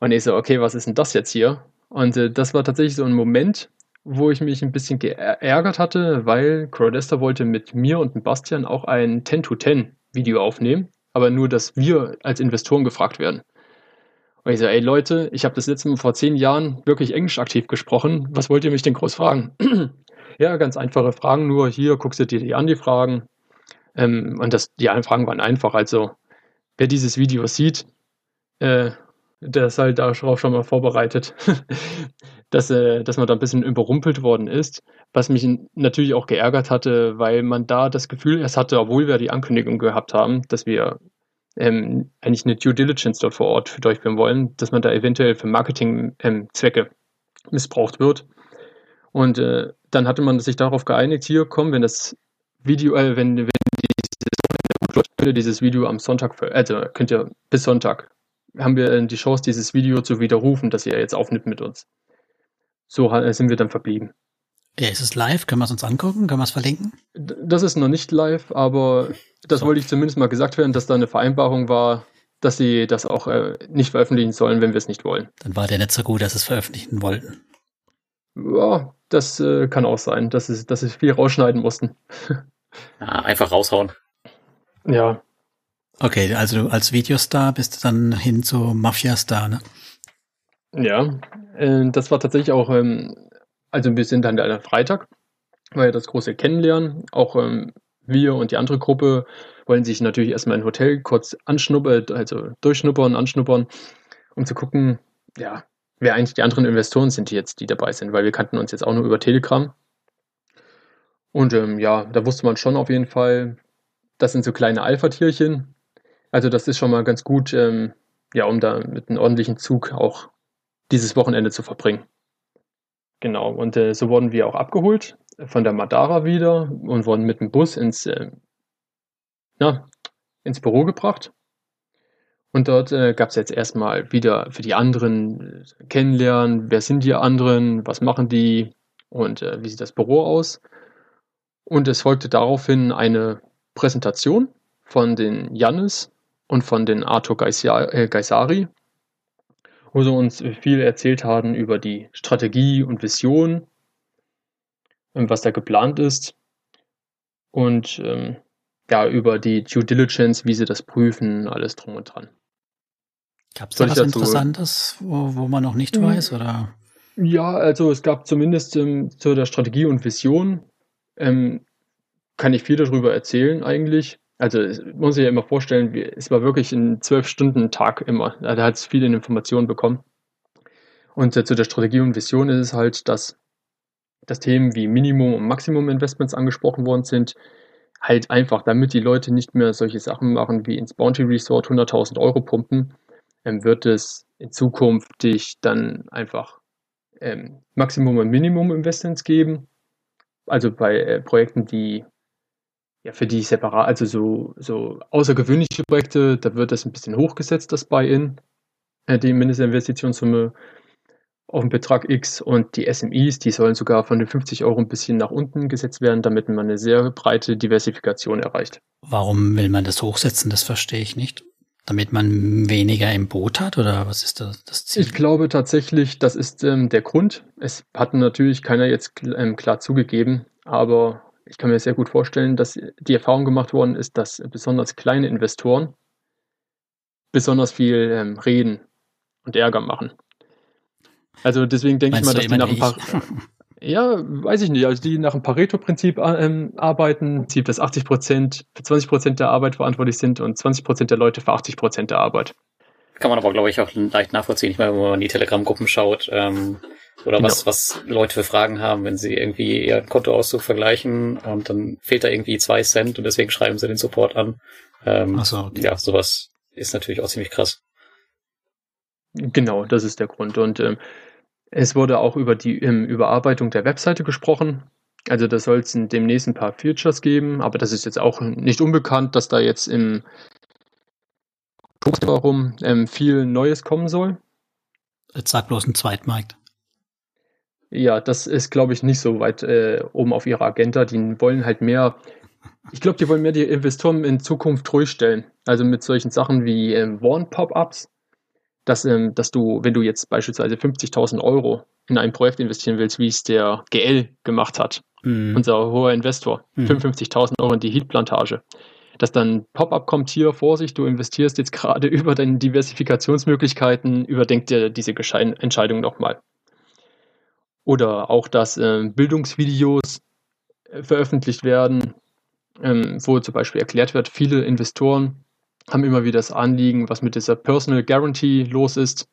Und ich so, okay, was ist denn das jetzt hier? Und äh, das war tatsächlich so ein Moment, wo ich mich ein bisschen geärgert hatte, weil Crowdester wollte mit mir und Bastian auch ein 10 to 10 Video aufnehmen, aber nur, dass wir als Investoren gefragt werden. Und ich so, ey Leute, ich habe das letzte Mal vor zehn Jahren wirklich Englisch aktiv gesprochen. Was wollt ihr mich denn groß fragen? ja, ganz einfache Fragen, nur hier guckst du dir die an, die Fragen. Ähm, und das, die Fragen waren einfach. Also, wer dieses Video sieht, äh, der ist halt darauf schon mal vorbereitet, dass, äh, dass man da ein bisschen überrumpelt worden ist. Was mich natürlich auch geärgert hatte, weil man da das Gefühl erst hatte, obwohl wir die Ankündigung gehabt haben, dass wir ähm, eigentlich eine Due Diligence dort vor Ort durchführen wollen, dass man da eventuell für Marketingzwecke ähm, missbraucht wird. Und äh, dann hatte man sich darauf geeinigt, hier komm, wenn das Video, äh, wenn, wenn dieses, dieses Video am Sonntag, also könnt ihr bis Sonntag, haben wir äh, die Chance, dieses Video zu widerrufen, das ihr jetzt aufnimmt mit uns. So sind wir dann verblieben. Ja, ist es live? Können wir es uns angucken? Können wir es verlinken? Das ist noch nicht live, aber das so. wollte ich zumindest mal gesagt werden, dass da eine Vereinbarung war, dass sie das auch äh, nicht veröffentlichen sollen, wenn wir es nicht wollen. Dann war der nicht so gut, dass sie es veröffentlichen wollten. Ja, das äh, kann auch sein, dass, es, dass sie viel rausschneiden mussten. ja, einfach raushauen. Ja. Okay, also du als Videostar bist du dann hin zu Mafia-Star, ne? Ja, äh, das war tatsächlich auch ähm, also wir sind dann am Freitag, weil das große Kennenlernen. Auch ähm, wir und die andere Gruppe wollen sich natürlich erstmal im Hotel kurz anschnuppern, also durchschnuppern, anschnuppern, um zu gucken, ja, wer eigentlich die anderen Investoren sind, die jetzt, die dabei sind, weil wir kannten uns jetzt auch nur über Telegram. Und ähm, ja, da wusste man schon auf jeden Fall, das sind so kleine Alpha-Tierchen. Also das ist schon mal ganz gut, ähm, ja, um da mit einem ordentlichen Zug auch dieses Wochenende zu verbringen. Genau, und äh, so wurden wir auch abgeholt von der Madara wieder und wurden mit dem Bus ins, äh, ja, ins Büro gebracht. Und dort äh, gab es jetzt erstmal wieder für die anderen äh, kennenlernen, wer sind die anderen, was machen die und äh, wie sieht das Büro aus. Und es folgte daraufhin eine Präsentation von den Jannis und von den Arthur äh, Geisari, wo sie uns viel erzählt haben über die Strategie und Vision, ähm, was da geplant ist und ähm, ja, über die Due Diligence, wie sie das prüfen, alles drum und dran. Gab es da was Interessantes, wo, wo man noch nicht mhm. weiß, oder? Ja, also es gab zumindest ähm, zu der Strategie und Vision, ähm, kann ich viel darüber erzählen eigentlich. Also muss ich ja immer vorstellen, es war wirklich ein zwölf Stunden Tag immer. Da hat es viele Informationen bekommen. Und äh, zu der Strategie und Vision ist es halt, dass, dass Themen wie Minimum und Maximum Investments angesprochen worden sind. Halt einfach, damit die Leute nicht mehr solche Sachen machen wie ins Bounty Resort 100.000 Euro pumpen, ähm, wird es in Zukunft dich dann einfach ähm, Maximum und Minimum Investments geben. Also bei äh, Projekten, die ja, für die separat, also so, so außergewöhnliche Projekte, da wird das ein bisschen hochgesetzt, das Buy-in, äh, die Mindestinvestitionssumme auf den Betrag X und die SMIs, die sollen sogar von den 50 Euro ein bisschen nach unten gesetzt werden, damit man eine sehr breite Diversifikation erreicht. Warum will man das hochsetzen? Das verstehe ich nicht. Damit man weniger im Boot hat oder was ist das, das Ziel? Ich glaube tatsächlich, das ist ähm, der Grund. Es hat natürlich keiner jetzt ähm, klar zugegeben, aber ich kann mir sehr gut vorstellen, dass die Erfahrung gemacht worden ist, dass besonders kleine Investoren besonders viel ähm, reden und Ärger machen. Also deswegen denke ich mal, dass die nach ein paar. Ja, weiß ich nicht. Also die nach dem Pareto-Prinzip ähm, arbeiten, Prinzip, dass 80 Prozent für 20 Prozent der Arbeit verantwortlich sind und 20 Prozent der Leute für 80 Prozent der Arbeit. Kann man aber, glaube ich, auch leicht nachvollziehen. Ich meine, wenn man in die Telegram-Gruppen schaut, ähm, oder genau. was, was Leute für Fragen haben, wenn sie irgendwie ihren Kontoauszug vergleichen und dann fehlt da irgendwie zwei Cent und deswegen schreiben sie den Support an. Ähm, Ach so, okay. Ja, sowas ist natürlich auch ziemlich krass. Genau, das ist der Grund. Und ähm, es wurde auch über die ähm, Überarbeitung der Webseite gesprochen. Also da soll es demnächst ein paar Features geben, aber das ist jetzt auch nicht unbekannt, dass da jetzt im warum ähm, viel Neues kommen soll. Jetzt sag bloß ein Zweitmarkt. Ja, das ist, glaube ich, nicht so weit äh, oben auf ihrer Agenda. Die wollen halt mehr, ich glaube, die wollen mehr die Investoren in Zukunft ruhig stellen. Also mit solchen Sachen wie ähm, Warn-Pop-Ups, dass, ähm, dass du, wenn du jetzt beispielsweise 50.000 Euro in ein Projekt investieren willst, wie es der GL gemacht hat, mhm. unser hoher Investor, mhm. 55.000 Euro in die Heat-Plantage, dass dann Pop-up kommt hier, Vorsicht, du investierst jetzt gerade über deine Diversifikationsmöglichkeiten, überdenk dir diese Entscheidung nochmal. Oder auch, dass äh, Bildungsvideos veröffentlicht werden, ähm, wo zum Beispiel erklärt wird, viele Investoren haben immer wieder das Anliegen, was mit dieser Personal Guarantee los ist.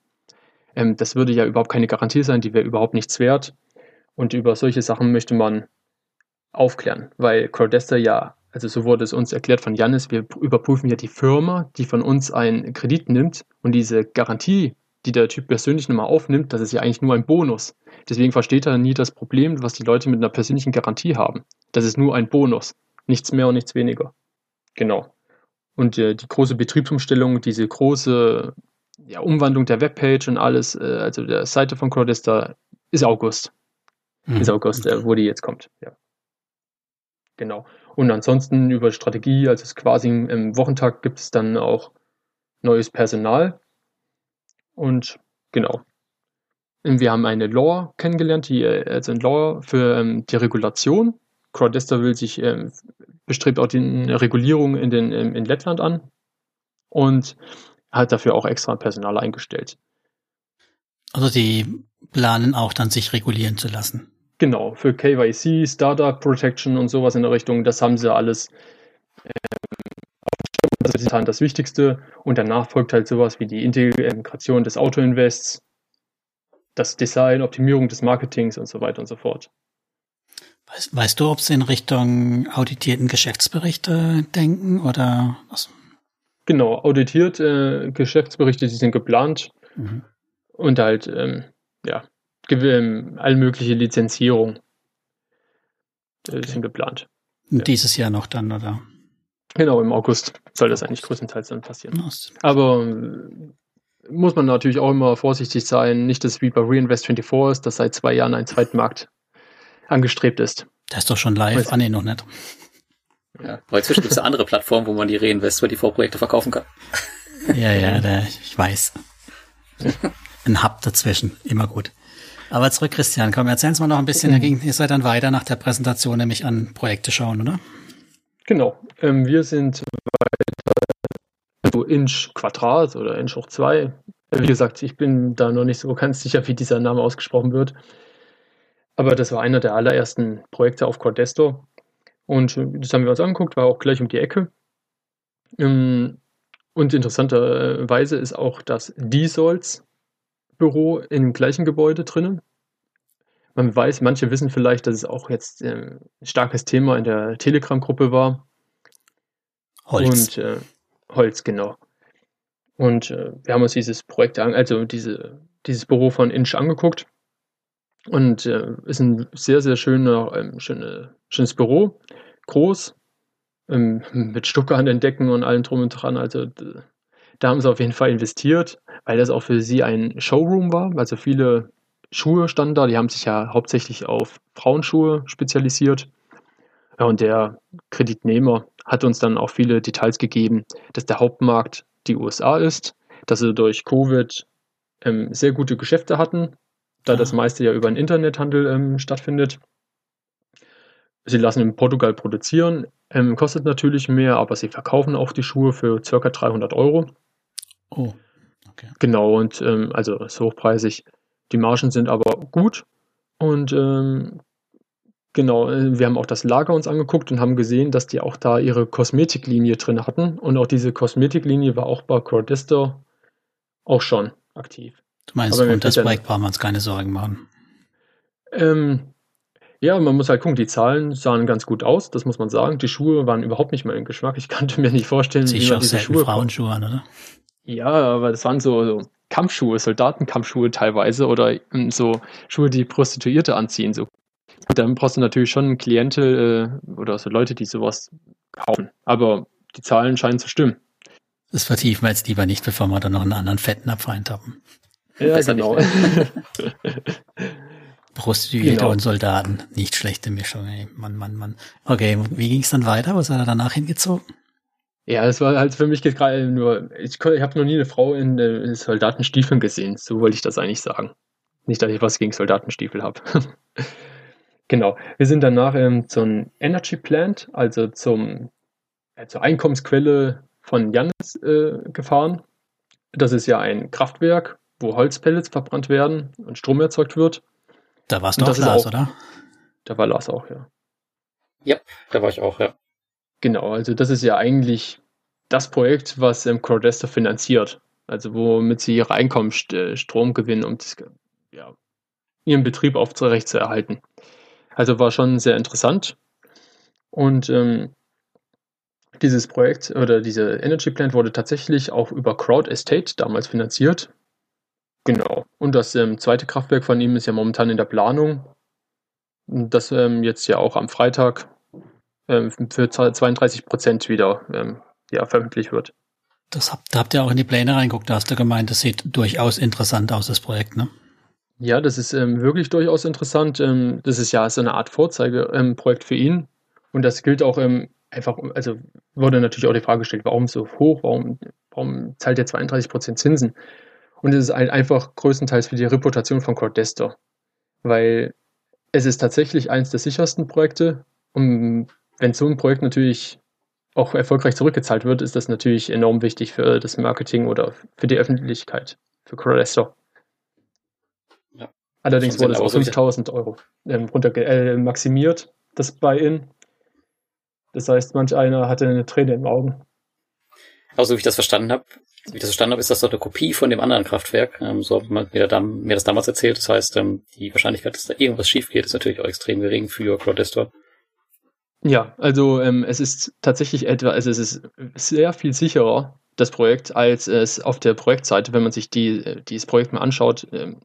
Ähm, das würde ja überhaupt keine Garantie sein, die wäre überhaupt nichts wert. Und über solche Sachen möchte man aufklären, weil Crowdester ja, also so wurde es uns erklärt von Janis, wir überprüfen ja die Firma, die von uns einen Kredit nimmt und diese Garantie, die der Typ persönlich nochmal aufnimmt, das ist ja eigentlich nur ein Bonus. Deswegen versteht er nie das Problem, was die Leute mit einer persönlichen Garantie haben. Das ist nur ein Bonus. Nichts mehr und nichts weniger. Genau. Und äh, die große Betriebsumstellung, diese große ja, Umwandlung der Webpage und alles, äh, also der Seite von Crowdista, ist August. Mhm. Ist August, äh, wo die jetzt kommt. Ja. Genau. Und ansonsten über Strategie, also es quasi im Wochentag gibt es dann auch neues Personal. Und genau. Wir haben eine Law kennengelernt, die, äh, also ein Law für ähm, die Regulation. Crowdester will sich, ähm, bestrebt auch die Regulierung in, den, ähm, in Lettland an und hat dafür auch extra Personal eingestellt. Also die planen auch dann sich regulieren zu lassen. Genau, für KYC, Startup Protection und sowas in der Richtung, das haben sie alles das ist dann das Wichtigste und danach folgt halt sowas wie die Integration des Autoinvests das Design, Optimierung des Marketings und so weiter und so fort. Weißt, weißt du, ob sie in Richtung auditierten Geschäftsberichte denken oder was? Genau, auditiert äh, Geschäftsberichte, die sind geplant mhm. und halt, ähm, ja, ähm, all mögliche Lizenzierung äh, okay. sind geplant. Dieses Jahr noch dann, oder? Genau, im August soll das eigentlich größtenteils dann passieren. Aber muss man natürlich auch immer vorsichtig sein. Nicht, dass es wie bei Reinvest24 ist, dass seit zwei Jahren ein Zweitmarkt angestrebt ist. Das ist doch schon live. Weiß ah, nee, noch nicht. Ja, aber inzwischen gibt es eine andere Plattform, wo man die Reinvest24-Projekte verkaufen kann. Ja, ja, der, ich weiß. Ein Hub dazwischen, immer gut. Aber zurück, Christian, komm, erzähl uns mal noch ein bisschen. Mhm. Ihr seid dann weiter nach der Präsentation nämlich an Projekte schauen, oder? Genau. Ähm, wir sind so Inch Quadrat oder Inch hoch 2. Wie gesagt, ich bin da noch nicht so ganz sicher, wie dieser Name ausgesprochen wird. Aber das war einer der allerersten Projekte auf Cordesto. Und das haben wir uns angeguckt, war auch gleich um die Ecke. Ähm, und interessanterweise ist auch das Diesolz Büro im gleichen Gebäude drinnen. Man weiß, manche wissen vielleicht, dass es auch jetzt ähm, ein starkes Thema in der Telegram-Gruppe war. Holz. Und äh, Holz, genau. Und äh, wir haben uns dieses Projekt, also diese, dieses Büro von Inch angeguckt. Und äh, ist ein sehr, sehr schöner, ähm, schöne, schönes Büro. Groß, ähm, mit Stucke an den Decken und allem drum und dran. Also da haben sie auf jeden Fall investiert, weil das auch für sie ein Showroom war. Also viele Schuhe standen da. Die haben sich ja hauptsächlich auf Frauenschuhe spezialisiert. Ja, und der Kreditnehmer hat uns dann auch viele Details gegeben, dass der Hauptmarkt die USA ist, dass sie durch Covid ähm, sehr gute Geschäfte hatten, da ja. das meiste ja über den Internethandel ähm, stattfindet. Sie lassen in Portugal produzieren, ähm, kostet natürlich mehr, aber sie verkaufen auch die Schuhe für ca. 300 Euro. Oh, okay. Genau, und ähm, also ist hochpreisig. Die Margen sind aber gut Und ähm, genau, äh, wir haben auch das Lager uns angeguckt und haben gesehen, dass die auch da ihre Kosmetiklinie drin hatten. Und auch diese Kosmetiklinie war auch bei Crowdester auch schon aktiv. Du meinst, Aber und das Projekt brauchen wir uns keine Sorgen machen. Ähm, ja, man muss halt gucken, die Zahlen sahen ganz gut aus, das muss man sagen. Die Schuhe waren überhaupt nicht mein Geschmack. Ich konnte mir nicht vorstellen, Sieh wie man auch diese Schuhe Frauenschuhe an, oder? Ja, aber das waren so, so Kampfschuhe, Soldatenkampfschuhe teilweise oder ähm, so Schuhe, die Prostituierte anziehen. So. Und dann brauchst du natürlich schon Klientel äh, oder so Leute, die sowas kaufen. Aber die Zahlen scheinen zu stimmen. Das vertiefen wir jetzt lieber nicht, bevor wir dann noch einen anderen fetten Abfeind haben. Ja, Besser genau. Prostituierte Genau. und Soldaten. Nicht schlechte Mischung, ey. Mann, Mann, Mann. Okay, wie ging es dann weiter? Was hat er danach hingezogen? Ja, es war halt für mich gerade nur, ich, ich habe noch nie eine Frau in, äh, in Soldatenstiefeln gesehen. So wollte ich das eigentlich sagen. Nicht, dass ich was gegen Soldatenstiefel habe. genau. Wir sind danach ähm, zum Energy Plant, also zum, äh, zur Einkommensquelle von Jannis äh, gefahren. Das ist ja ein Kraftwerk, wo Holzpellets verbrannt werden und Strom erzeugt wird. Da warst du auf das ist Lars, auch- oder? Da war Lars auch, ja. Da war ich auch, ja. Genau, also das ist ja eigentlich das Projekt, was ähm, Crowdester finanziert. Also womit sie ihre Einkommensstrom gewinnen, um das, ja, ihren Betrieb erhalten. Also war schon sehr interessant. Und ähm, dieses Projekt oder diese Energy Plant wurde tatsächlich auch über Crowd Estate damals finanziert. Genau. Und das ähm, zweite Kraftwerk von ihm ist ja momentan in der Planung. Das ähm, jetzt ja auch am Freitag für 32 Prozent wieder ähm, ja, veröffentlicht wird. Das habt, da habt ihr auch in die Pläne reinguckt. Da hast du gemeint, das sieht durchaus interessant aus, das Projekt, ne? Ja, das ist ähm, wirklich durchaus interessant. Ähm, das ist ja so eine Art Vorzeigeprojekt ähm, für ihn. Und das gilt auch ähm, einfach, also wurde natürlich auch die Frage gestellt, warum so hoch, warum, warum zahlt er 32 Prozent Zinsen? Und es ist halt einfach größtenteils für die Reputation von Crowdester. Weil es ist tatsächlich eins der sichersten Projekte. Und wenn so ein Projekt natürlich auch erfolgreich zurückgezahlt wird, ist das natürlich enorm wichtig für das Marketing oder für die Öffentlichkeit, für Crowdester. Ja. Allerdings wurde es auf ausgeglichen. 5000 Euro ähm, runter, äh, maximiert, das Buy-in. Das heißt, manch einer hatte eine Träne im Augen. Also wie ich das verstanden habe, wie ich das verstanden habe, ist das doch eine Kopie von dem anderen Kraftwerk. Ähm, so hat man mir, da, mir das damals erzählt. Das heißt, ähm, die Wahrscheinlichkeit, dass da irgendwas schief geht, ist natürlich auch extrem gering für Crowdestor. Ja, also ähm, es ist tatsächlich etwa, also es ist sehr viel sicherer, das Projekt, als es auf der Projektseite, wenn man sich die, äh, dieses Projekt mal anschaut, ähm,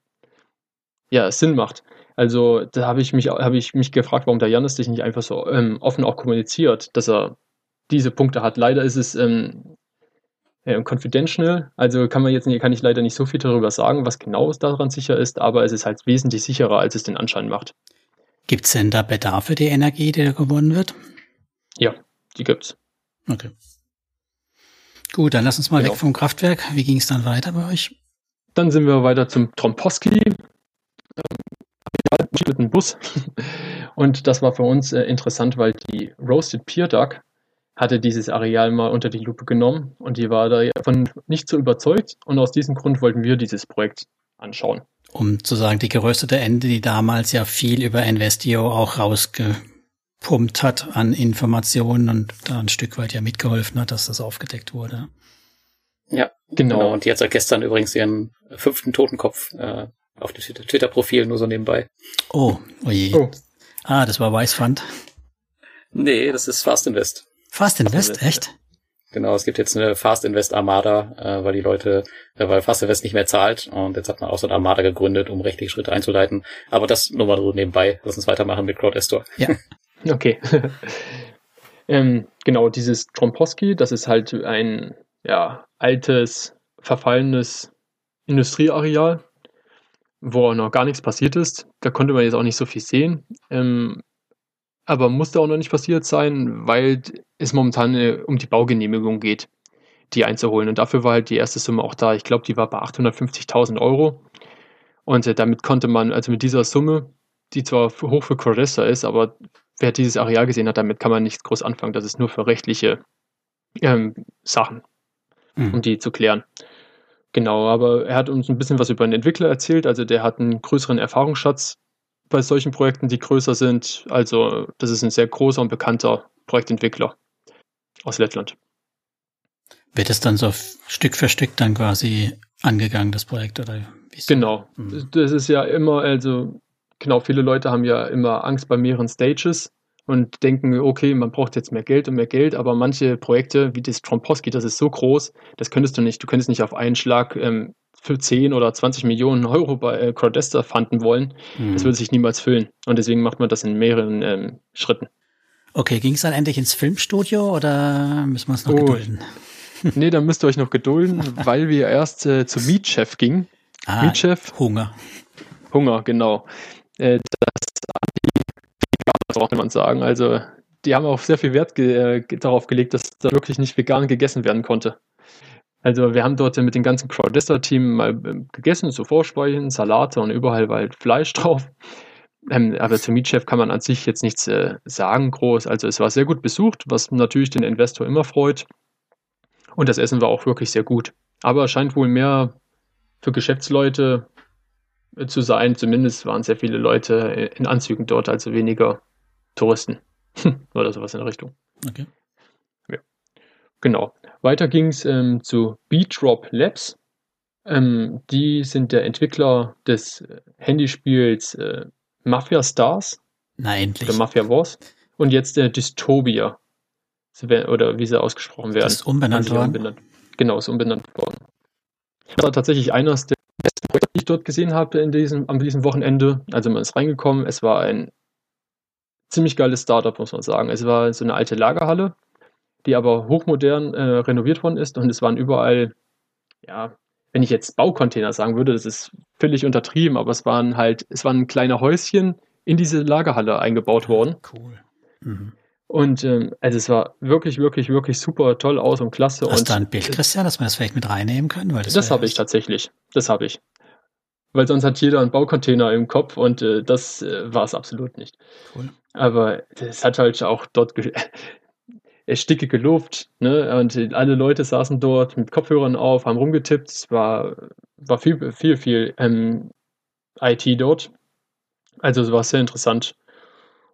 ja, Sinn macht. Also da habe ich mich, habe ich mich gefragt, warum der Janis sich nicht einfach so ähm, offen auch kommuniziert, dass er diese Punkte hat. Leider ist es ähm, äh, confidential, also kann man jetzt kann ich leider nicht so viel darüber sagen, was genau daran sicher ist, aber es ist halt wesentlich sicherer, als es den Anschein macht. Gibt's denn da Bedarf für die Energie, die da gewonnen wird? Ja, die gibt's. Okay. Gut, dann lass uns mal Genau. weg vom Kraftwerk. Wie ging es dann weiter bei euch? Dann sind wir weiter zum Tromposki. Ähm, mit einem Bus. Und das war für uns äh, interessant, weil die Roasted Peer Duck hatte dieses Areal mal unter die Lupe genommen und die war davon nicht so überzeugt. Und aus diesem Grund wollten wir dieses Projekt anschauen. Um zu sagen, die geröstete Ende, die damals ja viel über Investio auch rausgepumpt hat an Informationen und da ein Stück weit ja mitgeholfen hat, dass das aufgedeckt wurde. Ja, Genau. genau. Und die hat seit gestern übrigens ihren fünften Totenkopf äh, auf dem Twitter- Twitter-Profil nur so nebenbei. Oh, oje. Oh, Ah, das war Weißfund. Nee, das ist Fast Invest. Fast Invest, Invest, echt? Genau, es gibt jetzt eine Fast Invest Armada, äh, weil die Leute, äh, weil Fast Invest nicht mehr zahlt und jetzt hat man auch so eine Armada gegründet, um rechtliche Schritte einzuleiten. Aber das nur mal so nebenbei. Lass uns weitermachen mit Crowdestor. okay. ähm, genau, dieses Tromposki, das ist halt ein ja, altes, verfallenes Industrieareal, wo noch gar nichts passiert ist. Da konnte man jetzt auch nicht so viel sehen. Ähm, aber musste auch noch nicht passiert sein, weil es momentan äh, um die Baugenehmigung geht, die einzuholen. Und dafür war halt die erste Summe auch da. Ich glaube, die war bei 850.000 Euro. Und äh, damit konnte man, also mit dieser Summe, die zwar hoch für Crowdesta ist, aber wer dieses Areal gesehen hat, damit kann man nicht groß anfangen. Das ist nur für rechtliche ähm, Sachen um Hm. die zu klären. Genau, aber er hat uns ein bisschen was über den Entwickler erzählt. Also der hat einen größeren Erfahrungsschatz bei solchen Projekten, die größer sind. Also, das ist ein sehr großer und bekannter Projektentwickler aus Lettland. Wird es dann so Stück für Stück dann quasi angegangen, das Projekt, oder? Genau. Mhm. Das ist ja immer, also, genau, viele Leute haben ja immer Angst bei mehreren Stages und denken, okay, man braucht jetzt mehr Geld und mehr Geld, aber manche Projekte, wie das Tromposki, das ist so groß, das könntest du nicht. Du könntest nicht auf einen Schlag ähm, für 10 oder 20 Millionen Euro bei äh, Crowdester fanden wollen. Mhm. Das würde sich niemals füllen. Und deswegen macht man das in mehreren ähm, Schritten. Okay, ging es dann endlich ins Filmstudio oder müssen wir uns noch oh. gedulden? nee, dann müsst ihr euch noch gedulden, weil wir erst äh, zu Meat Chef gingen. Ah, Meat Chef. Hunger. Hunger, genau. Äh, das braucht man sagen. Also, die haben auch sehr viel Wert ge äh, darauf gelegt, dass da wirklich nicht vegan gegessen werden konnte. Also wir haben dort mit dem ganzen Crowdester-Team mal ähm, gegessen, so Vorspeisen, Salate und überall war halt Fleisch drauf. Ähm, aber zum Mietchef kann man an sich jetzt nichts äh, sagen groß. Also es war sehr gut besucht, was natürlich den Investor immer freut. Und das Essen war auch wirklich sehr gut. Aber es scheint wohl mehr für Geschäftsleute äh, zu sein. Zumindest waren sehr viele Leute in Anzügen dort, also weniger Touristen. Oder sowas in der Richtung. Okay. Genau. Weiter ging es ähm, zu Beatrop Labs. Ähm, die sind der Entwickler des äh, Handyspiels äh, Mafia Stars. Na, endlich. Oder Mafia Wars. Und jetzt der Dystopia. Oder wie sie ausgesprochen werden. Das ist umbenannt worden. Umbenannt. Genau, ist umbenannt worden. Das war tatsächlich eines der besten Projekte, die ich dort gesehen habe in diesem, an diesem Wochenende. Also man ist reingekommen. Es war ein ziemlich geiles Startup, muss man sagen. Es war so eine alte Lagerhalle, die aber hochmodern äh, renoviert worden ist und es waren überall, ja, wenn ich jetzt Baucontainer sagen würde, das ist völlig untertrieben, aber es waren halt, es waren kleine Häuschen in diese Lagerhalle eingebaut worden. Cool. Mhm. Und ähm, also es war wirklich, wirklich, wirklich super toll aus und klasse. Hast und, du ein Bild, Christian, dass wir das vielleicht mit reinnehmen können? Weil das das habe ich tatsächlich. Das habe ich weil sonst hat jeder einen Baucontainer im Kopf und äh, das äh, war es absolut nicht. Cool. Aber es hat halt auch dort ersticke gelobt, ne? Und alle Leute saßen dort mit Kopfhörern auf, haben rumgetippt. Es war, war viel, viel, viel ähm, IT dort. Also es war sehr interessant.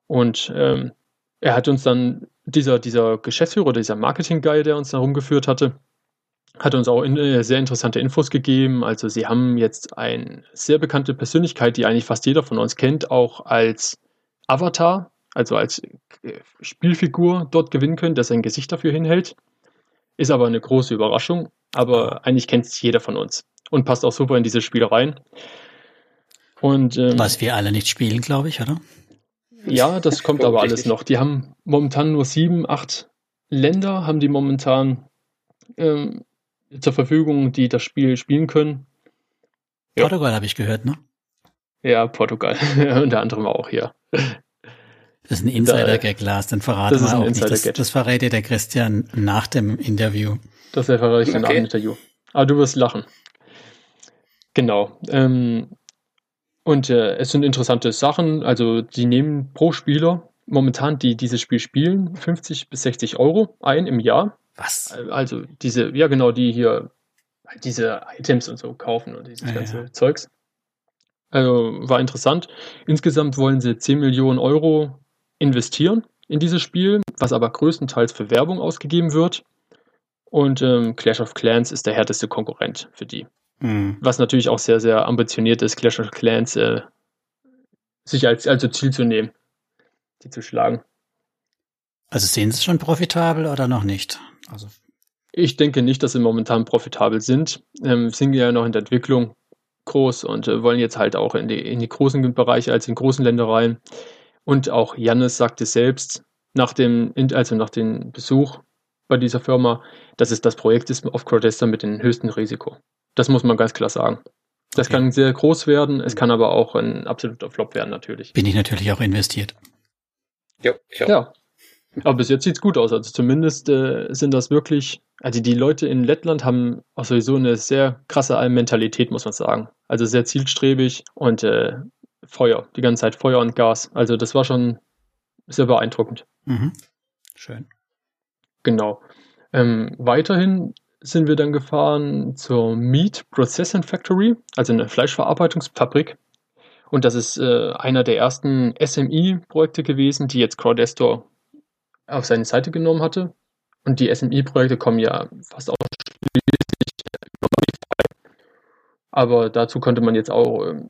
Und ähm, er hat uns dann, dieser, dieser Geschäftsführer, dieser Marketing-Guy, der uns da rumgeführt hatte, hat uns auch in, äh, sehr interessante Infos gegeben. Also sie haben jetzt eine sehr bekannte Persönlichkeit, die eigentlich fast jeder von uns kennt, auch als Avatar, also als äh, Spielfigur dort gewinnen können, der sein Gesicht dafür hinhält. Ist aber eine große Überraschung, aber eigentlich kennt es jeder von uns und passt auch super in dieses Spiel rein. Und, ähm, Was wir alle nicht spielen, glaube ich, oder? Ja, das kommt aber alles noch. Die haben momentan nur sieben, acht Länder, haben die momentan ähm, zur Verfügung, die das Spiel spielen können. Ja. Portugal habe ich gehört, ne? Ja, Portugal. Unter anderem auch hier. Das ist ein Insider-Gag, Lars, dann verraten wir auch nicht. Das, das verrät dir der Christian nach dem Interview. Das verrate ich dann okay. nach dem Interview. Aber du wirst lachen. Genau. Ähm, und äh, es sind interessante Sachen. Also, die nehmen pro Spieler momentan, die dieses Spiel spielen, 50 bis 60 Euro ein im Jahr. Was? Also diese, ja genau, die hier diese Items und so kaufen und dieses ja, ganze ja. Zeugs. Also war interessant. Insgesamt wollen sie 10 Millionen Euro investieren in dieses Spiel, was aber größtenteils für Werbung ausgegeben wird. Und ähm, Clash of Clans ist der härteste Konkurrent für die. Mhm. Was natürlich auch sehr, sehr ambitioniert ist, Clash of Clans äh, sich als also Ziel zu nehmen, die zu schlagen. Also sehen Sie es schon profitabel oder noch nicht? Also ich denke nicht, dass sie momentan profitabel sind. Ähm, sind ja noch in der Entwicklung groß und äh, wollen jetzt halt auch in die, in die großen Bereiche als in großen Ländereien. Und auch Jannis sagte selbst nach dem, also nach dem Besuch bei dieser Firma, dass es das Projekt ist auf Crowdester mit dem höchsten Risiko. Das muss man ganz klar sagen. Das okay. kann sehr groß werden, es kann aber auch ein absoluter Flop werden natürlich. Bin ich natürlich auch investiert. Jo, ja. Aber bis jetzt sieht es gut aus. Also zumindest äh, sind das wirklich, also die Leute in Lettland haben auch sowieso eine sehr krasse Mentalität, muss man sagen. Also sehr zielstrebig und äh, Feuer, die ganze Zeit Feuer und Gas. Also das war schon sehr beeindruckend. Mhm. Schön. Genau. Ähm, weiterhin sind wir dann gefahren zur Meat Processing Factory, also eine Fleischverarbeitungsfabrik. Und das ist äh, einer der ersten SMI-Projekte gewesen, die jetzt Crowdestor auf seine Seite genommen hatte. Und die SMI-Projekte kommen ja fast ausschließlich über Modify. Aber dazu konnte man jetzt auch, äh,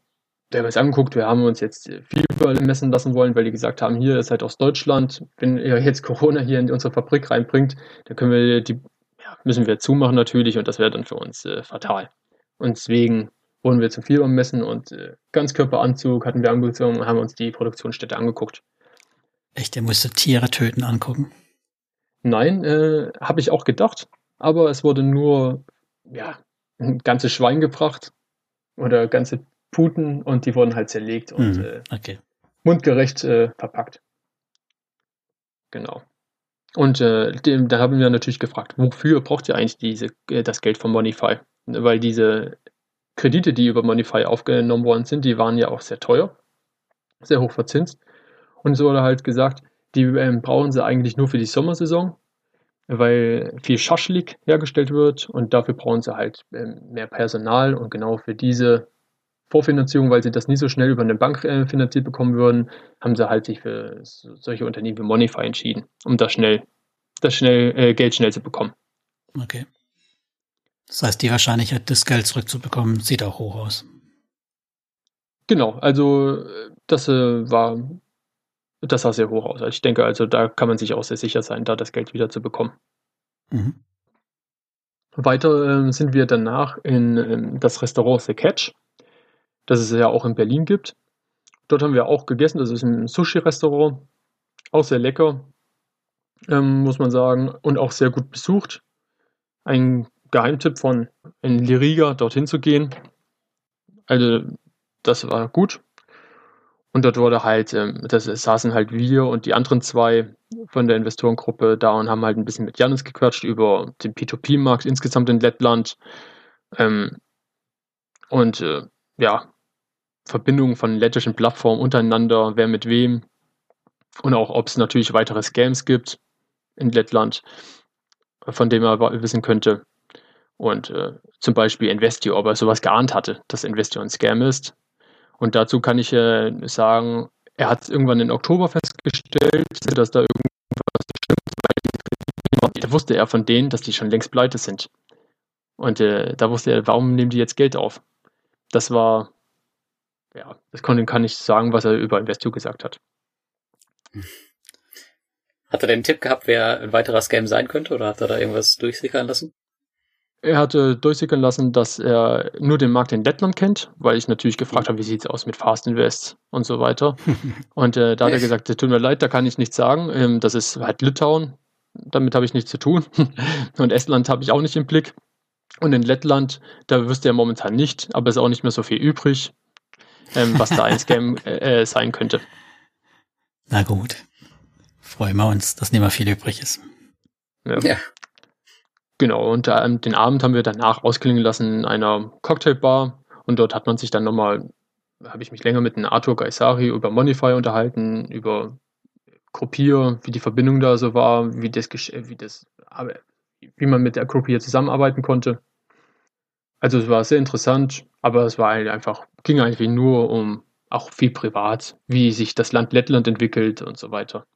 wir haben es angeguckt, wir haben uns jetzt viel überall messen lassen wollen, weil die gesagt haben, hier ist halt aus Deutschland, wenn ihr jetzt Corona hier in unsere Fabrik reinbringt, dann können wir die, ja, müssen wir zumachen natürlich und das wäre dann für uns äh, fatal. Und deswegen wurden wir zum Fiebermessen und äh, Ganzkörperanzug hatten wir angezogen und haben uns die Produktionsstätte angeguckt. Echt, der musste Tiere töten angucken? Nein, äh, habe ich auch gedacht, aber es wurde nur ja, ein ganzes Schwein gebracht oder ganze Puten und die wurden halt zerlegt und mhm, äh, okay. mundgerecht äh, verpackt. Genau. Und äh, dem, da haben wir natürlich gefragt, wofür braucht ihr eigentlich diese, äh, das Geld von Monify? Weil diese Kredite, die über Monify aufgenommen worden sind, die waren ja auch sehr teuer, sehr hoch verzinst. Und so wurde halt gesagt, die ähm, brauchen sie eigentlich nur für die Sommersaison, weil viel Schaschlik hergestellt wird und dafür brauchen sie halt ähm, mehr Personal und genau für diese Vorfinanzierung, weil sie das nie so schnell über eine Bank äh, finanziert bekommen würden, haben sie halt sich für solche Unternehmen wie Monify entschieden, um das schnell, das schnell äh, Geld schnell zu bekommen. Okay. Das heißt, die Wahrscheinlichkeit, das Geld zurückzubekommen, sieht auch hoch aus. Genau, also das äh, war, das sah sehr hoch aus. Also ich denke, also da kann man sich auch sehr sicher sein, da das Geld wieder zu bekommen. Mhm. Weiter äh, sind wir danach in äh, das Restaurant The Catch, das es ja auch in Berlin gibt. Dort haben wir auch gegessen. Das ist ein Sushi-Restaurant, auch sehr lecker, ähm, muss man sagen, und auch sehr gut besucht. Ein Geheimtipp von in Liriga dorthin zu gehen. Also das war gut. Und dort wurde halt, ähm, das saßen halt wir und die anderen zwei von der Investorengruppe da und haben halt ein bisschen mit Janis gequatscht über den P2P-Markt insgesamt in Lettland. Ähm, und äh, ja, Verbindungen von lettischen Plattformen untereinander, wer mit wem. Und auch, ob es natürlich weitere Scams gibt in Lettland, von dem er wissen könnte. Und äh, zum Beispiel Investio, ob er sowas geahnt hatte, dass Investio ein Scam ist. Und dazu kann ich äh, sagen, er hat irgendwann im Oktober festgestellt, dass da irgendwas stimmt, da wusste er von denen, dass die schon längst pleite sind. Und äh, da wusste er, warum nehmen die jetzt Geld auf? Das war, ja, das konnte, kann ich sagen, was er über Investio gesagt hat. Hat er denn einen Tipp gehabt, wer ein weiterer Scam sein könnte, oder hat er da irgendwas durchsickern lassen? Er hatte durchsickern lassen, dass er nur den Markt in Lettland kennt, weil ich natürlich gefragt habe, wie sieht es aus mit Fast Invest und so weiter. Und äh, da hat er gesagt, tut mir leid, da kann ich nichts sagen. Ähm, das ist halt Litauen, damit habe ich nichts zu tun. und Estland habe ich auch nicht im Blick. Und in Lettland, da wüsste er momentan nicht, aber es ist auch nicht mehr so viel übrig, ähm, was da ein Scam äh, äh, sein könnte. Na gut. Freuen wir uns, dass nicht mehr viel übrig ist. Ja. ja. Genau, und ähm, den Abend haben wir danach ausklingen lassen in einer Cocktailbar und dort hat man sich dann nochmal, habe ich mich länger mit dem Arthur Gaisari über Monify unterhalten, über Gruppier, wie die Verbindung da so war, wie das, wie das, wie man mit der Gruppier zusammenarbeiten konnte. Also es war sehr interessant, aber es war halt einfach, ging eigentlich nur um auch viel privat, wie sich das Land Lettland entwickelt und so weiter.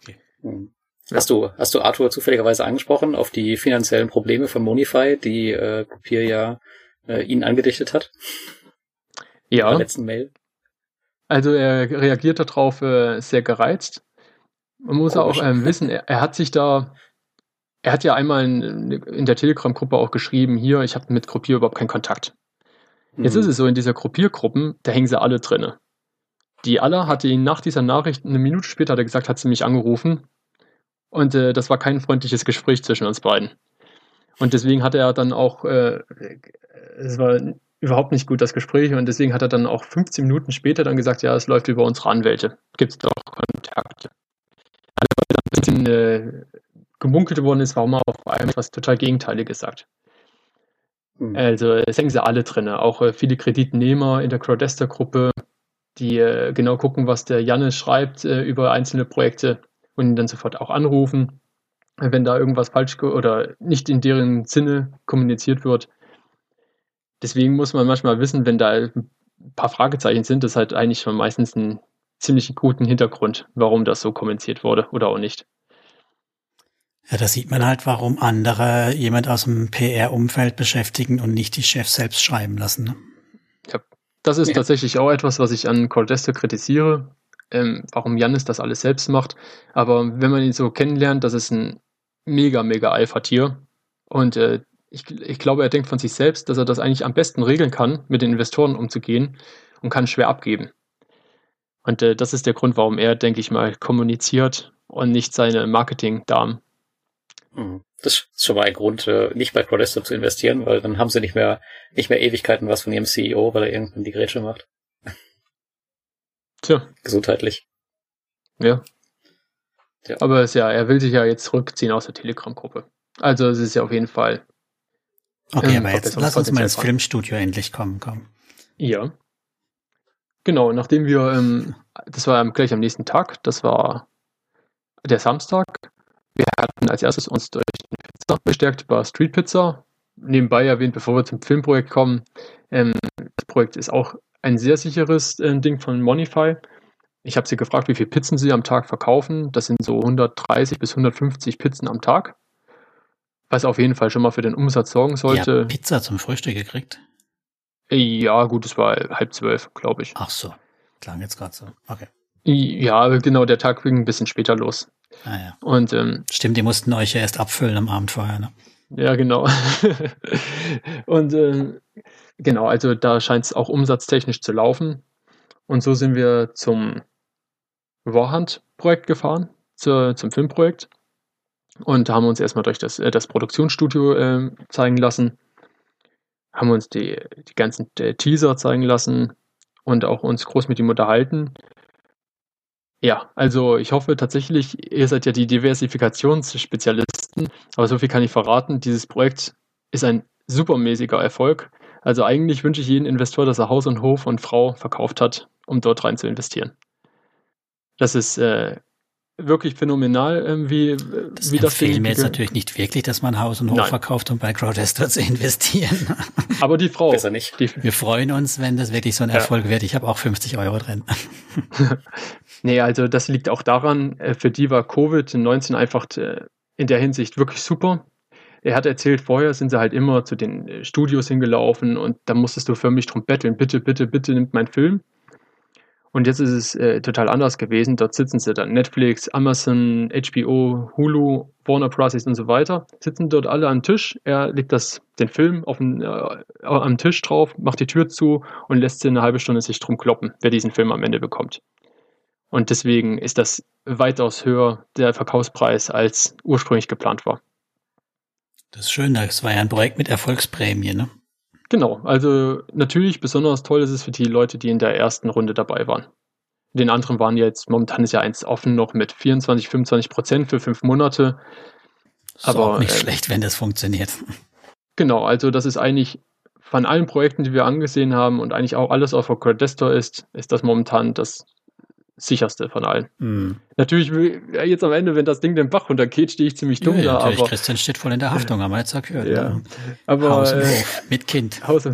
Okay. Mhm. Hast du, hast du Arthur zufälligerweise angesprochen auf die finanziellen Probleme von Monify, die äh, Groupier ja äh, ihn angedichtet hat? Ja. In der letzten Mail. Also er reagiert darauf äh, sehr gereizt. Man muss Komisch. auch ähm, wissen, er, er, hat sich da, er hat ja einmal in, in der Telegram-Gruppe auch geschrieben, hier, ich habe mit Gruppier überhaupt keinen Kontakt. Jetzt mhm. ist es so, in dieser Gruppiergruppen, da hängen sie alle drinne. Die Alla hatte ihn nach dieser Nachricht, eine Minute später hat er gesagt, hat sie mich angerufen und äh, das war kein freundliches Gespräch zwischen uns beiden. Und deswegen hat er dann auch, äh, es war überhaupt nicht gut das Gespräch und deswegen hat er dann auch 15 Minuten später dann gesagt, ja, es läuft über unsere Anwälte. Gibt es doch Kontakte. Also, ein bisschen äh, gemunkelt worden ist, warum er auf einmal etwas total Gegenteiliges sagt. Mhm. Also es hängen sie alle drin, auch äh, viele Kreditnehmer in der Crowdester-Gruppe, die äh, genau gucken, was der Janne schreibt äh, über einzelne Projekte und ihn dann sofort auch anrufen, wenn da irgendwas falsch oder nicht in deren Sinne kommuniziert wird. Deswegen muss man manchmal wissen, wenn da ein paar Fragezeichen sind, das halt eigentlich schon meistens einen ziemlich guten Hintergrund, warum das so kommentiert wurde oder auch nicht. Ja, da sieht man halt, warum andere jemand aus dem PR-Umfeld beschäftigen und nicht die Chefs selbst schreiben lassen. Ne? Ja, das ist ja. tatsächlich auch etwas, was ich an Cordester kritisiere, ähm, warum Janis das alles selbst macht. Aber wenn man ihn so kennenlernt, das ist ein mega, mega Alpha-Tier. Und äh, ich, ich glaube, er denkt von sich selbst, dass er das eigentlich am besten regeln kann, mit den Investoren umzugehen und kann schwer abgeben. Und äh, das ist der Grund, warum er, denke ich mal, kommuniziert und nicht seine Marketing-Damen. Mhm. Das ist schon mal ein Grund, äh, nicht bei Crowdesto zu investieren, weil dann haben sie nicht mehr, nicht mehr Ewigkeiten was von ihrem CEO, weil er irgendwann die Grätsche macht. Tja. Gesundheitlich. Ja. ja. Aber es ja, er will sich ja jetzt zurückziehen aus der Telegram-Gruppe. Also es ist ja auf jeden Fall Okay, ähm, aber jetzt lass uns mal ins Filmstudio endlich kommen, komm. Ja. Genau, nachdem wir, ähm, das war gleich am nächsten Tag, das war der Samstag. Wir hatten als erstes uns durch eine Pizza bestärkt bei Street Pizza. Nebenbei erwähnt, bevor wir zum Filmprojekt kommen, ähm, das Projekt ist auch ein sehr sicheres äh, Ding von Monify. Ich habe sie gefragt, wie viele Pizzen sie am Tag verkaufen. Das sind so 130 bis 150 Pizzen am Tag was auf jeden Fall schon mal für den Umsatz sorgen sollte. Ja, Pizza zum Frühstück gekriegt? Ja, gut, es war halb zwölf, glaube ich. Ach so, klang jetzt gerade so. Okay. Ja, genau, der Tag ging ein bisschen später los. Ah, ja. Und, ähm, Stimmt, die mussten euch ja erst abfüllen am Abend vorher, ne? Ja, genau. und äh, genau, also da scheint es auch umsatztechnisch zu laufen. Und so sind wir zum Warhand-Projekt gefahren, zur, zum Filmprojekt und haben uns erstmal durch das, äh, das Produktionsstudio äh, zeigen lassen, haben uns die, die ganzen äh, Teaser zeigen lassen und auch uns groß mit ihm unterhalten. Ja, also ich hoffe tatsächlich, ihr seid ja die Diversifikationsspezialisten, aber so viel kann ich verraten, dieses Projekt ist ein supermäßiger Erfolg. Also eigentlich wünsche ich jedem Investor, dass er Haus und Hof und Frau verkauft hat, um dort rein zu investieren. Das ist äh, wirklich phänomenal, ähm, wie, das wie das Ding. mir jetzt natürlich nicht wirklich, dass man Haus und Hof Nein. verkauft, um bei Crowdester zu investieren. Aber die Frau. Besser nicht. Die, wir freuen uns, wenn das wirklich so ein Erfolg ja. wird. Ich habe auch 50 Euro drin. nee, also das liegt auch daran, äh, für die war Covid-19 einfach äh, in der Hinsicht wirklich super. Er hat erzählt, vorher sind sie halt immer zu den äh, Studios hingelaufen und da musstest du förmlich drum betteln, bitte, bitte, bitte nimmt meinen Film. Und jetzt ist es äh, total anders gewesen. Dort sitzen sie dann Netflix, Amazon, HBO, Hulu, Warner Bros. und so weiter. Sitzen dort alle am Tisch. Er legt das, den Film auf den, äh, am Tisch drauf, macht die Tür zu und lässt sie eine halbe Stunde sich drum kloppen, wer diesen Film am Ende bekommt. Und deswegen ist das weitaus höher der Verkaufspreis, als ursprünglich geplant war. Das ist schön, das war ja ein Projekt mit Erfolgsprämie, ne? Genau, also natürlich besonders toll ist es für die Leute, die in der ersten Runde dabei waren. Den anderen waren jetzt, momentan ist ja eins offen noch mit 24, 25 Prozent für fünf Monate. Ist aber auch nicht äh, schlecht, wenn das funktioniert. Genau, also das ist eigentlich von allen Projekten, die wir angesehen haben und eigentlich auch alles auf der Credestor ist, ist das momentan das sicherste von allen. Mm. Natürlich, jetzt am Ende, wenn das Ding den Bach runtergeht, stehe ich ziemlich dumm ja, da. Aber Christian steht voll in der Haftung, haben wir jetzt auch gehört. Ja. Ne? Aber, Haus Hof, mit Kind. Haus.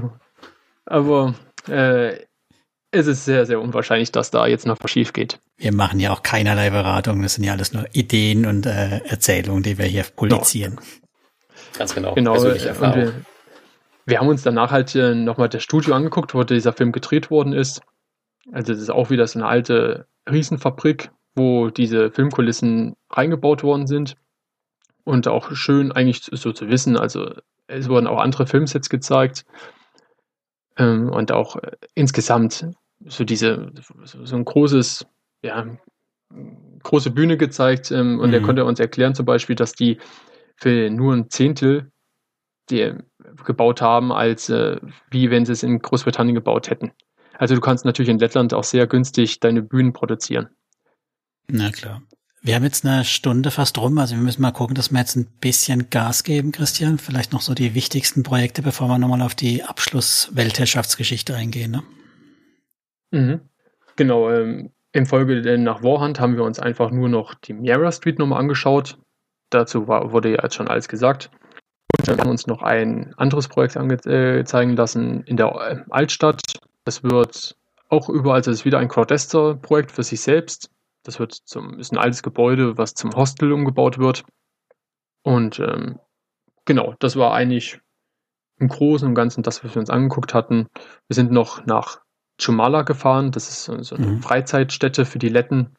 Aber äh, es ist sehr, sehr unwahrscheinlich, dass da jetzt noch was schief geht. Wir machen ja auch keinerlei Beratung, das sind ja alles nur Ideen und äh, Erzählungen, die wir hier publizieren. No. Ganz genau. Genau. Wir, wir, haben uns danach halt äh, nochmal das Studio angeguckt, wo dieser Film gedreht worden ist. Also das ist auch wieder so eine alte Riesenfabrik, wo diese Filmkulissen reingebaut worden sind. Und auch schön eigentlich so zu wissen, also es wurden auch andere Filmsets gezeigt. Ähm, und auch äh, insgesamt so diese, so, so, ein großes, ja, große Bühne gezeigt. Ähm, und mhm. er konnte uns erklären zum Beispiel, dass die für nur ein Zehntel die gebaut haben, als äh, wie wenn sie es in Großbritannien gebaut hätten. Also du kannst natürlich in Lettland auch sehr günstig deine Bühnen produzieren. Na klar. Wir haben jetzt eine Stunde fast rum, also wir müssen mal gucken, dass wir jetzt ein bisschen Gas geben, Christian. Vielleicht noch so die wichtigsten Projekte, bevor wir nochmal auf die Abschluss-Weltherrschaftsgeschichte eingehen. Ne? Mhm. Genau, ähm, im Folge denn nach Warhand haben wir uns einfach nur noch die Miera Street nochmal angeschaut. Dazu war, wurde ja jetzt schon alles gesagt. Und wir haben uns noch ein anderes Projekt angezeigen äh, lassen in der äh, Altstadt Das wird auch überall, also das ist wieder ein Crowdester-Projekt für sich selbst. Das wird zum, ist ein altes Gebäude, was zum Hostel umgebaut wird. Und ähm, genau, das war eigentlich im Großen und Ganzen das, was wir uns angeguckt hatten. Wir sind noch nach Chumala gefahren. Das ist so eine mhm. Freizeitstätte für die Letten.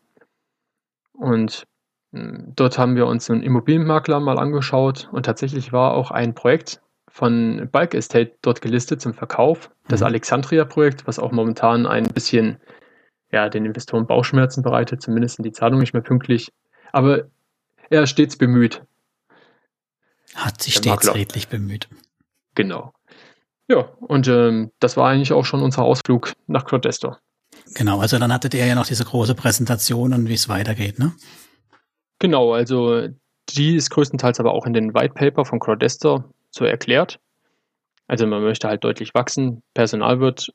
Und hm, dort haben wir uns einen Immobilienmakler mal angeschaut. Und tatsächlich war auch ein Projekt von Bike Estate dort gelistet zum Verkauf. Das mhm. Alexandria-Projekt, was auch momentan ein bisschen ja, den Investoren Bauchschmerzen bereitet, zumindest sind die Zahlungen nicht mehr pünktlich. Aber er ist stets bemüht. Hat sich stets Makler. redlich bemüht. Genau. Ja, und ähm, das war eigentlich auch schon unser Ausflug nach Crowdestor. Genau, also dann hattet ihr ja noch diese große Präsentation und wie es weitergeht, ne? Genau, also die ist größtenteils aber auch in den White Paper von Crowdestor so erklärt. Also man möchte halt deutlich wachsen, Personal wird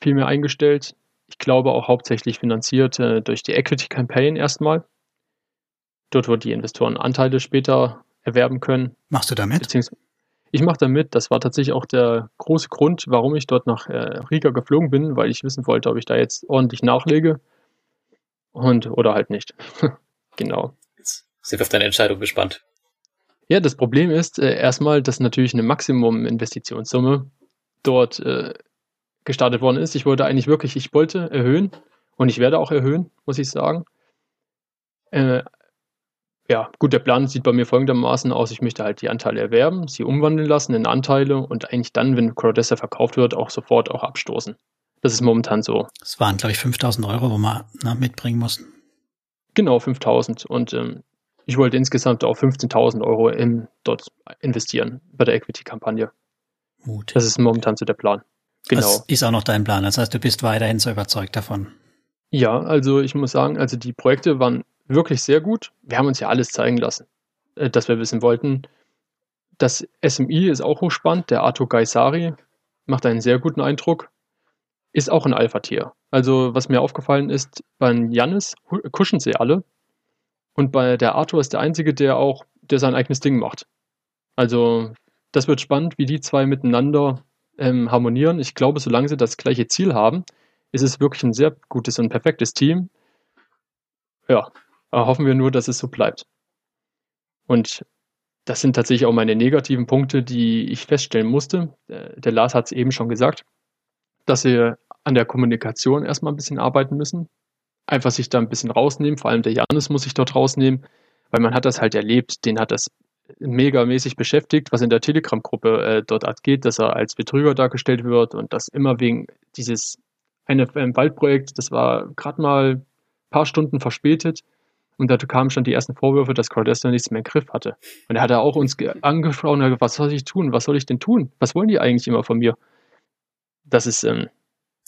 viel mehr eingestellt. Ich glaube auch hauptsächlich finanziert äh, durch die Equity Campaign erstmal. Dort, wo die Investoren Anteile später erwerben können. Machst du damit? Beziehungsweise ich mache damit. Das war tatsächlich auch der große Grund, warum ich dort nach äh, Riga geflogen bin, weil ich wissen wollte, ob ich da jetzt ordentlich nachlege und oder halt nicht. genau. Jetzt sind wir auf deine Entscheidung gespannt. Ja, das Problem ist äh, erstmal, dass natürlich eine Maximum-Investitionssumme dort äh, gestartet worden ist. Ich wollte eigentlich wirklich, ich wollte erhöhen und ich werde auch erhöhen, muss ich sagen. Äh, ja, gut, der Plan sieht bei mir folgendermaßen aus. Ich möchte halt die Anteile erwerben, sie umwandeln lassen in Anteile und eigentlich dann, wenn Crowdessa verkauft wird, auch sofort auch abstoßen. Das ist momentan so. Das waren, glaube ich, 5000 Euro, wo wir na, mitbringen mussten. Genau, 5000. Und ähm, ich wollte insgesamt auch 15.000 Euro in, dort investieren bei der Equity-Kampagne. Mut. Das ist momentan so der Plan. Genau. Das ist auch noch dein Plan. Das heißt, du bist weiterhin so überzeugt davon. Ja, also ich muss sagen, also die Projekte waren wirklich sehr gut. Wir haben uns ja alles zeigen lassen, äh, dass wir wissen wollten. Das SMI ist auch hochspannend. Der Arthur Gaisari macht einen sehr guten Eindruck. Ist auch ein Alpha-Tier. Also, was mir aufgefallen ist, beim Jannis kuschen sie alle. Und bei der Arthur ist der einzige, der auch, der sein eigenes Ding macht. Also, das wird spannend, wie die zwei miteinander ähm, harmonieren. Ich glaube, solange sie das gleiche Ziel haben, ist es wirklich ein sehr gutes und perfektes Team. Ja, hoffen wir nur, dass es so bleibt. Und das sind tatsächlich auch meine negativen Punkte, die ich feststellen musste. Der Lars hat es eben schon gesagt, dass wir an der Kommunikation erstmal ein bisschen arbeiten müssen. Einfach sich da ein bisschen rausnehmen. Vor allem der Janis muss sich dort rausnehmen, weil man hat das halt erlebt. Den hat das megamäßig beschäftigt, was in der Telegram-Gruppe äh, dort abgeht, dass er als Betrüger dargestellt wird und das immer wegen dieses eine, ein Waldprojekt, das war gerade mal ein paar Stunden verspätet und da kamen schon die ersten Vorwürfe, dass Crowdester nichts mehr im Griff hatte. Und er hat auch uns angesprochen und gesagt, was soll ich tun? Was soll ich denn tun? Was wollen die eigentlich immer von mir? Das ist. Ähm,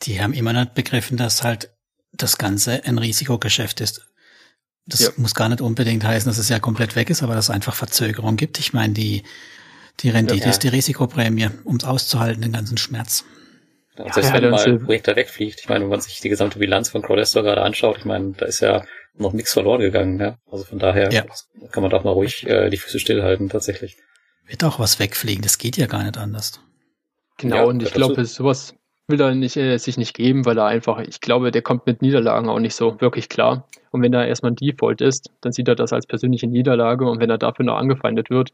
die haben immer nicht begriffen, dass halt das Ganze ein Risikogeschäft ist. Das ja. muss gar nicht unbedingt heißen, dass es ja komplett weg ist, aber dass es einfach Verzögerung gibt. Ich meine, die, die Rendite ja. ist die Risikoprämie, um es auszuhalten, den ganzen Schmerz. Ja, und selbst wenn mal ein Projekt da wegfliegt, ich meine, wenn man sich die gesamte Bilanz von Crowdestor gerade anschaut, ich meine, da ist ja noch nichts verloren gegangen. Ja? Also von daher ja. kann man doch mal ruhig äh, die Füße stillhalten, tatsächlich. Wird auch was wegfliegen, das geht ja gar nicht anders. Genau, ja, und ich glaube, sowas will er nicht, äh, sich nicht geben, weil er einfach, ich glaube, der kommt mit Niederlagen auch nicht so wirklich klar. Und wenn er erstmal ein Default ist, dann sieht er das als persönliche Niederlage und wenn er dafür noch angefeindet wird,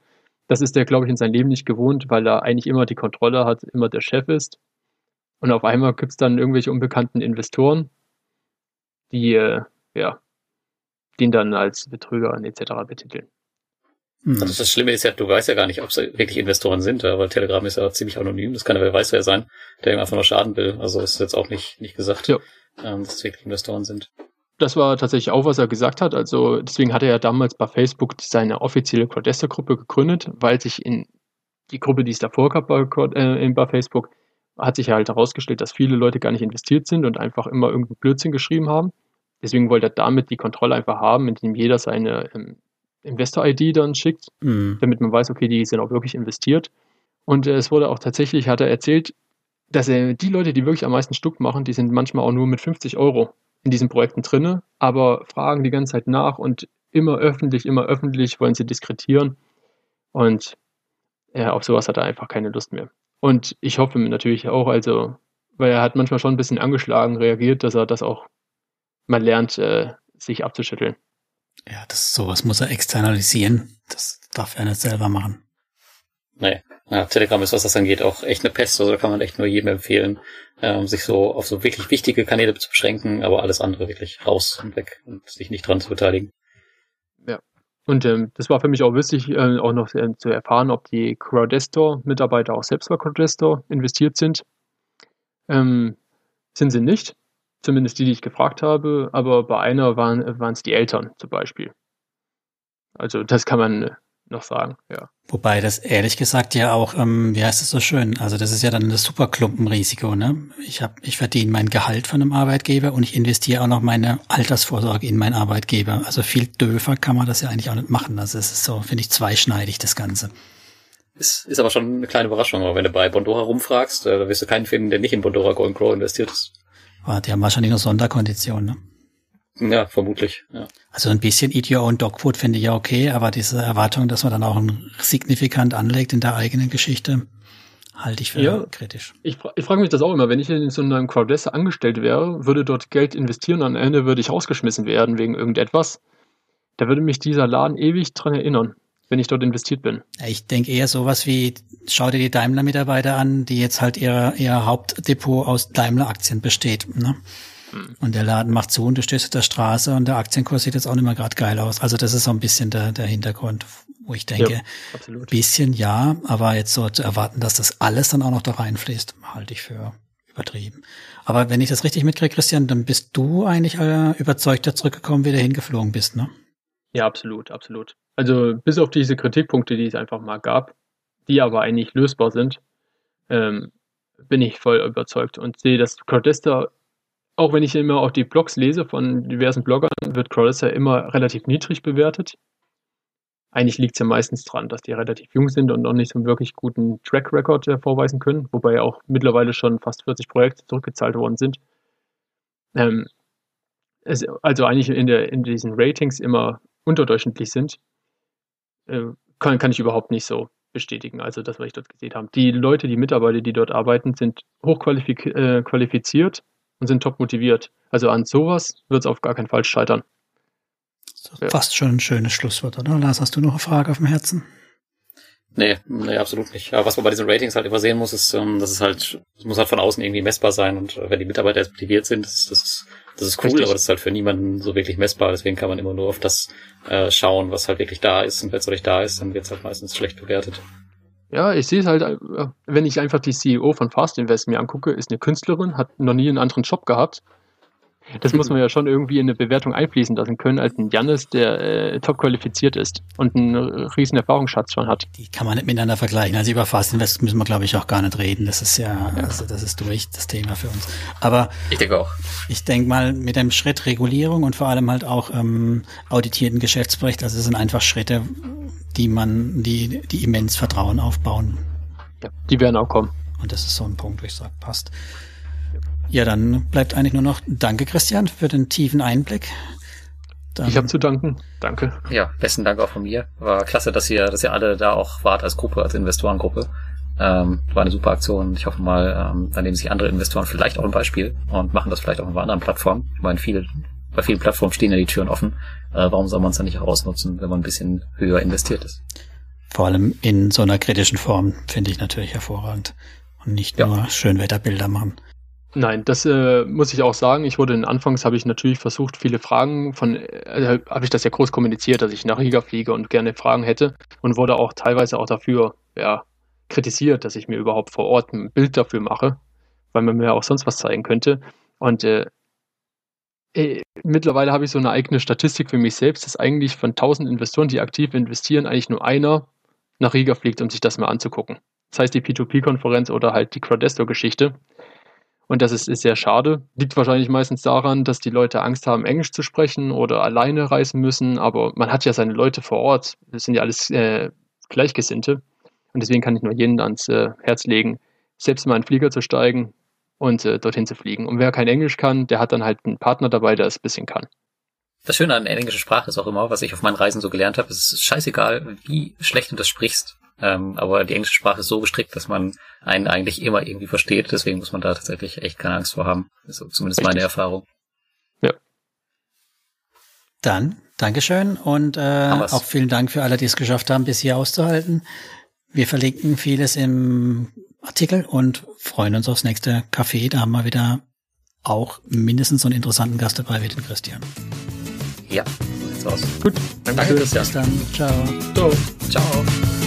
das ist der, glaube ich, in seinem Leben nicht gewohnt, weil er eigentlich immer die Kontrolle hat, immer der Chef ist. Und auf einmal gibt es dann irgendwelche unbekannten Investoren, die äh, ja den dann als Betrüger etc. betiteln. Mhm. Also das Schlimme ist ja, du weißt ja gar nicht, ob es wirklich Investoren sind, weil Telegram ist ja ziemlich anonym. Das kann ja wer weiß wer sein, der einfach nur schaden will. Also ist jetzt auch nicht, nicht gesagt, ja. ähm, dass es wirklich Investoren sind. Das war tatsächlich auch, was er gesagt hat. Also deswegen hat er ja damals bei Facebook seine offizielle Crowdester-Gruppe gegründet, weil sich in die Gruppe, die es davor gab bei, äh, bei Facebook, hat sich halt herausgestellt, dass viele Leute gar nicht investiert sind und einfach immer irgendeinen Blödsinn geschrieben haben. Deswegen wollte er damit die Kontrolle einfach haben, indem jeder seine ähm, Investor-ID dann schickt, mhm. damit man weiß, okay, die sind auch wirklich investiert. Und äh, es wurde auch tatsächlich, hat er erzählt, dass er die Leute, die wirklich am meisten Stuck machen, die sind manchmal auch nur mit 50 Euro in diesen Projekten drinne, aber fragen die ganze Zeit nach und immer öffentlich, immer öffentlich wollen sie diskretieren. Und ja, auf sowas hat er einfach keine Lust mehr. Und ich hoffe natürlich auch, also weil er hat manchmal schon ein bisschen angeschlagen reagiert, dass er das auch mal lernt, äh, sich abzuschütteln. Ja, das sowas muss er externalisieren. Das darf er nicht selber machen. Nee. Ja, Telegram ist, was das angeht, auch echt eine Pest. Also da kann man echt nur jedem empfehlen, ähm, sich so auf so wirklich wichtige Kanäle zu beschränken, aber alles andere wirklich raus und weg und sich nicht dran zu beteiligen. Ja. Und ähm, das war für mich auch wichtig, äh, auch noch äh, zu erfahren, ob die Crowdestor-Mitarbeiter auch selbst bei Crowdestor investiert sind. Ähm, sind sie nicht, zumindest die, die ich gefragt habe, aber bei einer waren es die Eltern zum Beispiel. Also das kann man noch sagen, ja. Wobei das ehrlich gesagt ja auch, ähm, wie heißt es so schön, also das ist ja dann das Superklumpenrisiko, ne? Ich habe, ich verdiene mein Gehalt von einem Arbeitgeber und ich investiere auch noch meine Altersvorsorge in meinen Arbeitgeber. Also viel döfer kann man das ja eigentlich auch nicht machen. Also es ist so, finde ich, zweischneidig, das Ganze. Ist, ist aber schon eine kleine Überraschung, aber wenn du bei Bondora rumfragst, äh, da wirst du keinen finden, der nicht in Bondora Go Grow investiert ist. Oh, die haben wahrscheinlich noch Sonderkonditionen, ne? Ja, vermutlich. Ja. Also ein bisschen Eat Your Own Dog Food finde ich ja okay, aber diese Erwartung, dass man dann auch signifikant anlegt in der eigenen Geschichte, halte ich für ja, kritisch. Ich, ich frage mich das auch immer, wenn ich in so einem Crowdless angestellt wäre, würde dort Geld investieren und am Ende würde ich rausgeschmissen werden wegen irgendetwas, da würde mich dieser Laden ewig dran erinnern, wenn ich dort investiert bin. Ich denke eher sowas wie, schau dir die Daimler-Mitarbeiter an, die jetzt halt ihr, ihr Hauptdepot aus Daimler-Aktien besteht. Ne? Mhm. Und der Laden macht zu und du stehst auf der Straße und der Aktienkurs sieht jetzt auch nicht mehr gerade geil aus. Also das ist so ein bisschen der, der Hintergrund, wo ich denke, ja, absolut. bisschen ja, aber jetzt so zu erwarten, dass das alles dann auch noch da reinfließt, halte ich für übertrieben. Aber wenn ich das richtig mitkriege, Christian, dann bist du eigentlich äh, überzeugter zurückgekommen, wie du hingeflogen bist, ne? Ja, absolut, absolut. Also bis auf diese Kritikpunkte, die es einfach mal gab, die aber eigentlich lösbar sind, ähm, bin ich voll überzeugt und sehe, dass Crowdester auch wenn ich immer auch die Blogs lese von diversen Bloggern, wird Crawlessa immer relativ niedrig bewertet. Eigentlich liegt es ja meistens dran, dass die relativ jung sind und noch nicht so einen wirklich guten Track Record vorweisen können, wobei auch mittlerweile schon fast 40 Projekte zurückgezahlt worden sind. Ähm, also eigentlich in, der, in diesen Ratings immer unterdurchschnittlich sind, äh, kann, kann ich überhaupt nicht so bestätigen, also das, was ich dort gesehen habe. Die Leute, die Mitarbeiter, die dort arbeiten, sind hochqualifiziert, äh, und sind top motiviert. Also an sowas wird es auf gar keinen Fall scheitern. Ja. Fast schon ein schönes Schlusswort, oder? Lars, hast du noch eine Frage auf dem Herzen? Nee, nee, absolut nicht. Aber was man bei diesen Ratings halt immer sehen muss, ist, ähm, dass es halt, es muss halt von außen irgendwie messbar sein und äh, wenn die Mitarbeiter jetzt motiviert sind, das, das ist, das ist cool, Richtig. aber das ist halt für niemanden so wirklich messbar. Deswegen kann man immer nur auf das äh, schauen, was halt wirklich da ist. Und wenn es nicht da ist, dann wird es halt meistens schlecht bewertet. Ja, ich sehe es halt, äh, wenn ich einfach die CEO von Fast Invest mir angucke, ist eine Künstlerin, hat noch nie einen anderen Job gehabt. Das muss man ja schon irgendwie in eine Bewertung einfließen lassen können, als ein Jannis, der äh, top qualifiziert ist und einen riesen Erfahrungsschatz schon hat. Die kann man nicht miteinander vergleichen. Also über Fast Invest müssen wir, glaube ich, auch gar nicht reden. Das ist ja, ja. Also das ist durch das Thema für uns. Aber ich denke auch. Ich denke mal, mit dem Schritt Regulierung und vor allem halt auch ähm, auditierten Geschäftsbericht, also es sind einfach Schritte, die man, die, die immens Vertrauen aufbauen. Ja, die werden auch kommen. Und das ist so ein Punkt, wo ich sage, passt. Ja, dann bleibt eigentlich nur noch Danke, Christian, für den tiefen Einblick. Dann ich habe zu danken. Danke. Ja, besten Dank auch von mir. War klasse, dass ihr, dass ihr alle da auch wart als Gruppe, als Investorengruppe. Ähm, war eine super Aktion. Ich hoffe mal, ähm, da nehmen sich andere Investoren vielleicht auch ein Beispiel und machen das vielleicht auch auf anderen Plattformen. Ich meine, viele, bei vielen Plattformen stehen ja die Türen offen. Äh, warum soll man es dann nicht auch ausnutzen, wenn man ein bisschen höher investiert ist? Vor allem in so einer kritischen Form finde ich natürlich hervorragend. Und nicht ja. nur Schönwetterbilder machen. Nein, das äh, muss ich auch sagen. Ich wurde in Anfangs habe ich natürlich versucht, viele Fragen von, äh, habe ich das ja groß kommuniziert, dass ich nach Riga fliege und gerne Fragen hätte und wurde auch teilweise auch dafür, ja, kritisiert, dass ich mir überhaupt vor Ort ein Bild dafür mache, weil man mir auch sonst was zeigen könnte. Und äh, äh, mittlerweile habe ich so eine eigene Statistik für mich selbst, dass eigentlich von 1000 Investoren, die aktiv investieren, eigentlich nur einer nach Riga fliegt, um sich das mal anzugucken. Das heißt die P2P-Konferenz oder halt die Crowdesto-Geschichte. Und das ist, ist sehr schade. Liegt wahrscheinlich meistens daran, dass die Leute Angst haben, Englisch zu sprechen oder alleine reisen müssen. Aber man hat ja seine Leute vor Ort. Das sind ja alles äh, Gleichgesinnte. Und deswegen kann ich nur jeden ans äh, Herz legen, selbst mal in den Flieger zu steigen und äh, dorthin zu fliegen. Und wer kein Englisch kann, der hat dann halt einen Partner dabei, der es ein bisschen kann. Das Schöne an englischer Sprache ist auch immer, was ich auf meinen Reisen so gelernt habe, es ist scheißegal, wie schlecht du das sprichst. Ähm, aber die englische Sprache ist so gestrickt, dass man einen eigentlich immer irgendwie versteht. Deswegen muss man da tatsächlich echt keine Angst vor haben. Das ist zumindest Richtig. meine Erfahrung. Ja. Dann, Dankeschön und äh, auch vielen Dank für alle, die es geschafft haben, bis hier auszuhalten. Wir verlinken vieles im Artikel und freuen uns aufs nächste Café. Da haben wir wieder auch mindestens so einen interessanten Gast dabei wie den Christian. Ja, so sieht's aus. Gut, danke, danke Christian. Bis dann. Ciao. Ciao. Ciao.